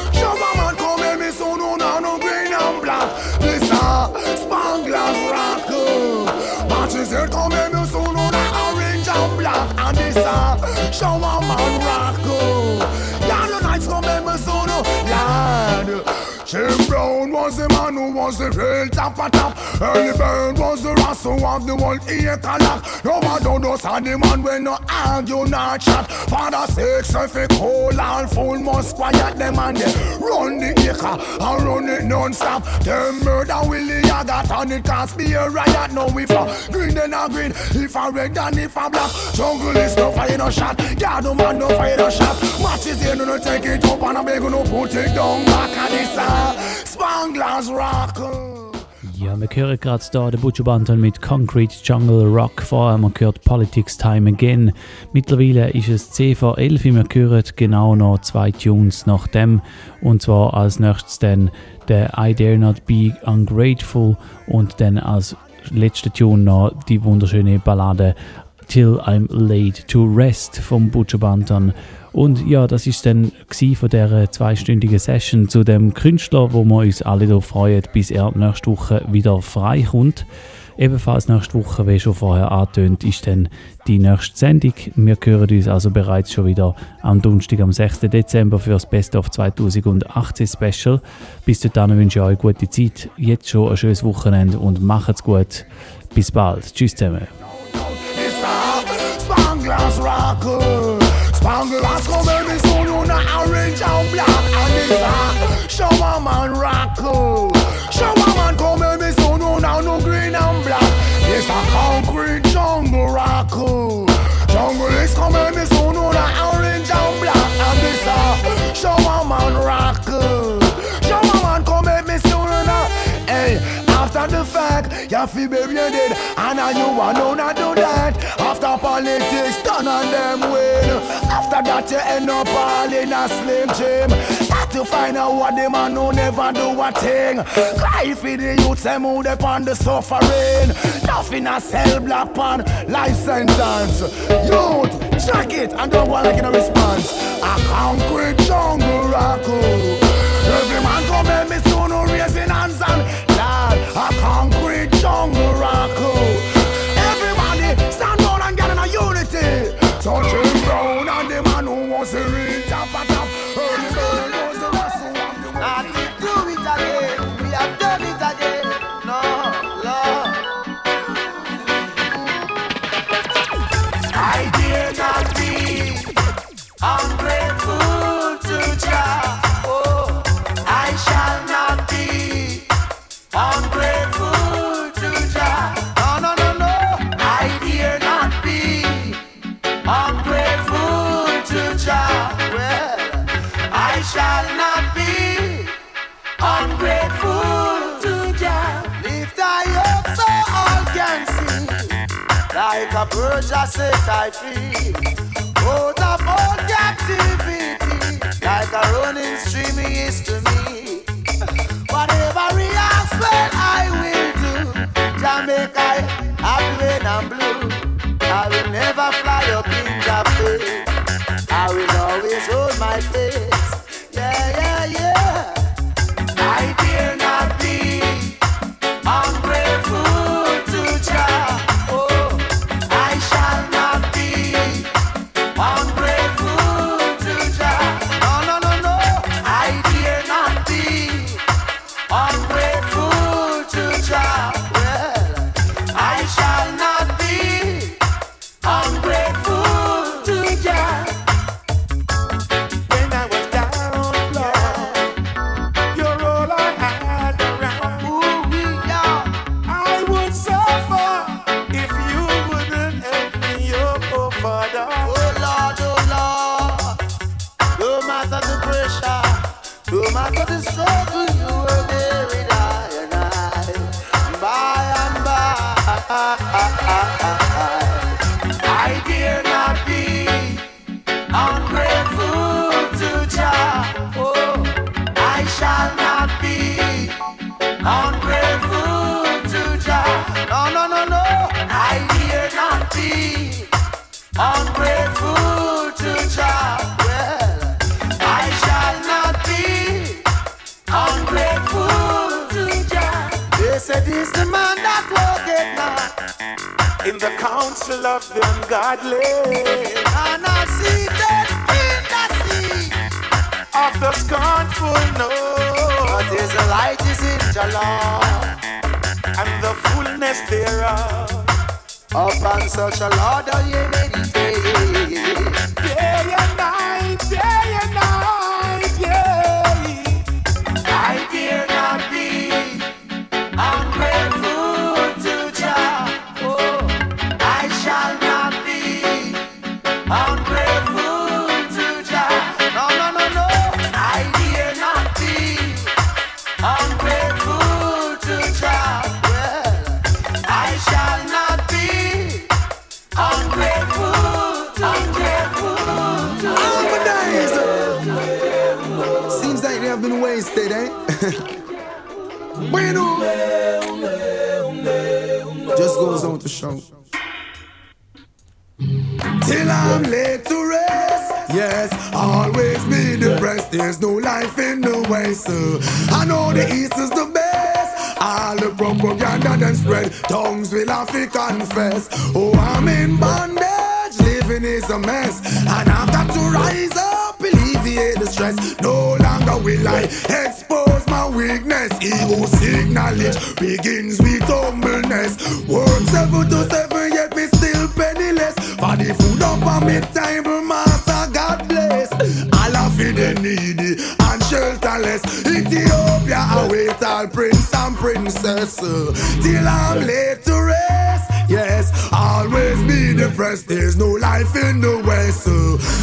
And black This a spanglers rock oh. Matches head coming me so no now orange and black And this a shower man rock oh. Yellow nights coming me so no lad Jim Brown was the man who was the real top of top. Early Bird was the rascal of the world ear lock. No one don't know sad the man when no argue not chat. Father six if it cold and full must quiet them and they run the acre and run it non-stop. Them murder Willie Yagat and it can't be a riot. No if a green then a green, if a red and if a black. Jungle is no fire no shot. God no man no fire no shot. Matches here no no take it up and I beg no put it down back and it's a Spanglers Rock. Ja, wir hören gerade da den Butcher Banton mit Concrete Jungle Rock. Haben wir gehört Politics Time Again. Mittlerweile ist es 10 vor 11 Wir hören genau noch zwei Tunes nach dem. Und zwar als nächstes dann der I Dare Not Be Ungrateful und dann als letzter Tune noch die wunderschöne Ballade Till I'm Laid to Rest vom Butcher Banton. Und ja, das ist dann von dieser zweistündigen Session zu dem Künstler, wo wir uns alle darauf freuen, bis er nächste Woche wieder frei kommt. Ebenfalls nächste Woche, wie schon vorher angetönt, ist dann die nächste Sendung. Wir hören uns also bereits schon wieder am Donnerstag, am 6. Dezember für das Best of 2018 Special. Bis dahin wünsche ich euch gute Zeit, jetzt schon ein schönes Wochenende und macht's gut. Bis bald. Tschüss zusammen. Spanglers have to bury. And I you want to not do that. After politics, turn on them win. After that, you end up all in a slim gym. That to find out what them man who never do a thing. Cry for the youth, them who depend the suffering. Nothing a cell black pan, life sentence. Youth, check it and don't want like in a response. A concrete jungle raccoon. of Persia set I feel. Oh, Out of all captivity, like a running stream he is to me. Whatever he asks, well, I will do. Jamaica, happy rain and blue. I will never fly up in Japan. I will always hold my face. Yeah, yeah, yeah.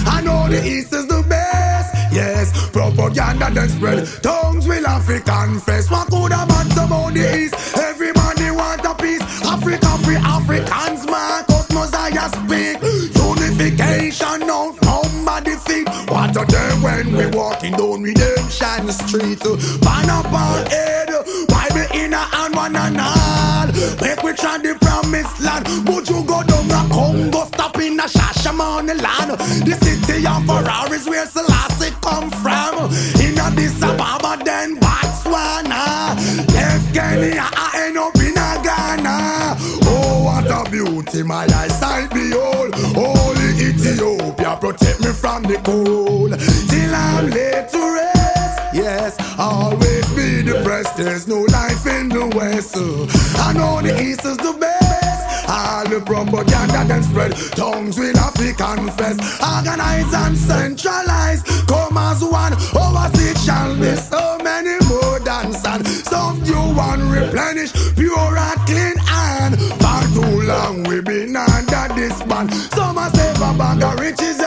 I know the East is the best. Yes, propaganda then spread. Tongues will have to confess. What could a man about the East? Everybody want a peace. Africa free, Africans, Marcus Mosiah speak. Unification now, nobody think. What a day when we walking down Redemption Street. Ban up our head, Bible in a hand, one and all. Make we try the promised land them on the land. The city of Ferraris where Selassie come from. In a Disababa, then Botswana. Uh? Left Kenya, I end up in a Ghana. Oh, what a beauty, my eyesight behold. Holy Ethiopia, protect me from the cold. Till I'm laid to rest, yes, always be depressed. There's no life in the West. I know the East is the best. All the propaganda then spread, tongues will confess. Organize and centralize. Come as one. Oversee shall be so many more than sun. Some new one replenish. Pure and clean and far too long we been under this ban. Some a say for bag of riches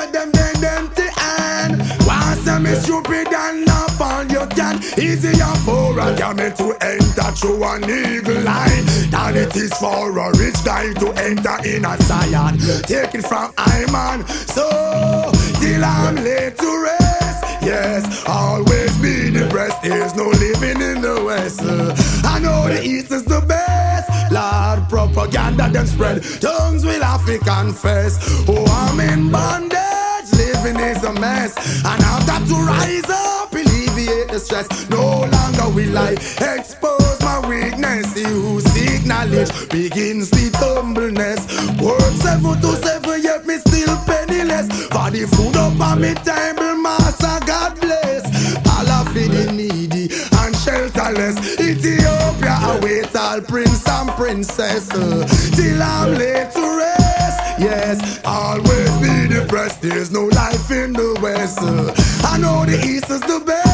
Easier for a camel to enter through an eagle line than it is for a rich guy to enter in a Zion. Take it from Iman. So till I'm laid to rest. Yes, always be depressed. There's no living in the West. I know the East is the best. Lord, propaganda them spread. Tongues will have to confess. Oh, I'm in bondage. Living is a mess. And I've got to rise up, alleviate the stress. No longer will I expose my weakness. He who seek knowledge begins with humbleness. Work seven to seven, yet me still penniless. For the food up on me table, master, God bless. Allah for the needy and shelterless. Ethiopia await all prince and princess. uh, till I'm laid to rest. Yes, always be depressed. There's no life in the West. uh, I know the East is the best.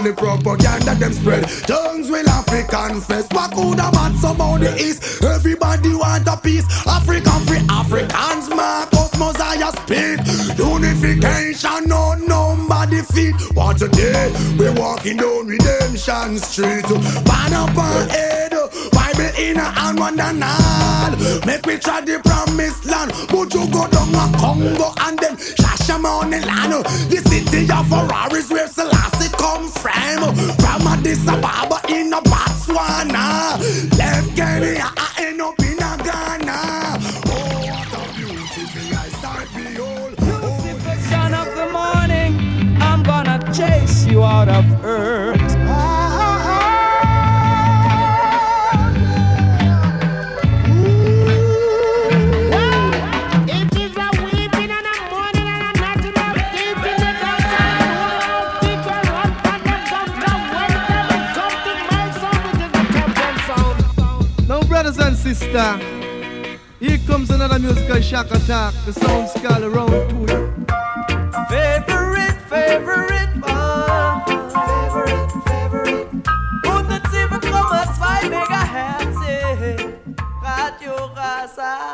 All the propaganda them spread. Tongues will to confess. What could have bad about the East? Everybody want a peace. Africa free Africans, Marcus Mosiah speak. Unification, no number defeat. What today? We walking down Redemption Street. Ban up on head. Bible in a hand, one and all. Make we try the promised land. But you go down a Congo and then Shashamane land. The city of Ferraris where Selassie come from. From Addis Ababa in a Botswana. Left Kenya, I end up in a Ghana. Oh, what a beautiful eyesight behold. Lucifer, Son of the morning, I'm gonna chase you out of earth. Selector. Here comes another musical shock attack. The sound's called around to it. Favorite, favorite one. Favorite, favorite. 107,2 megahertz. Radio Rasa.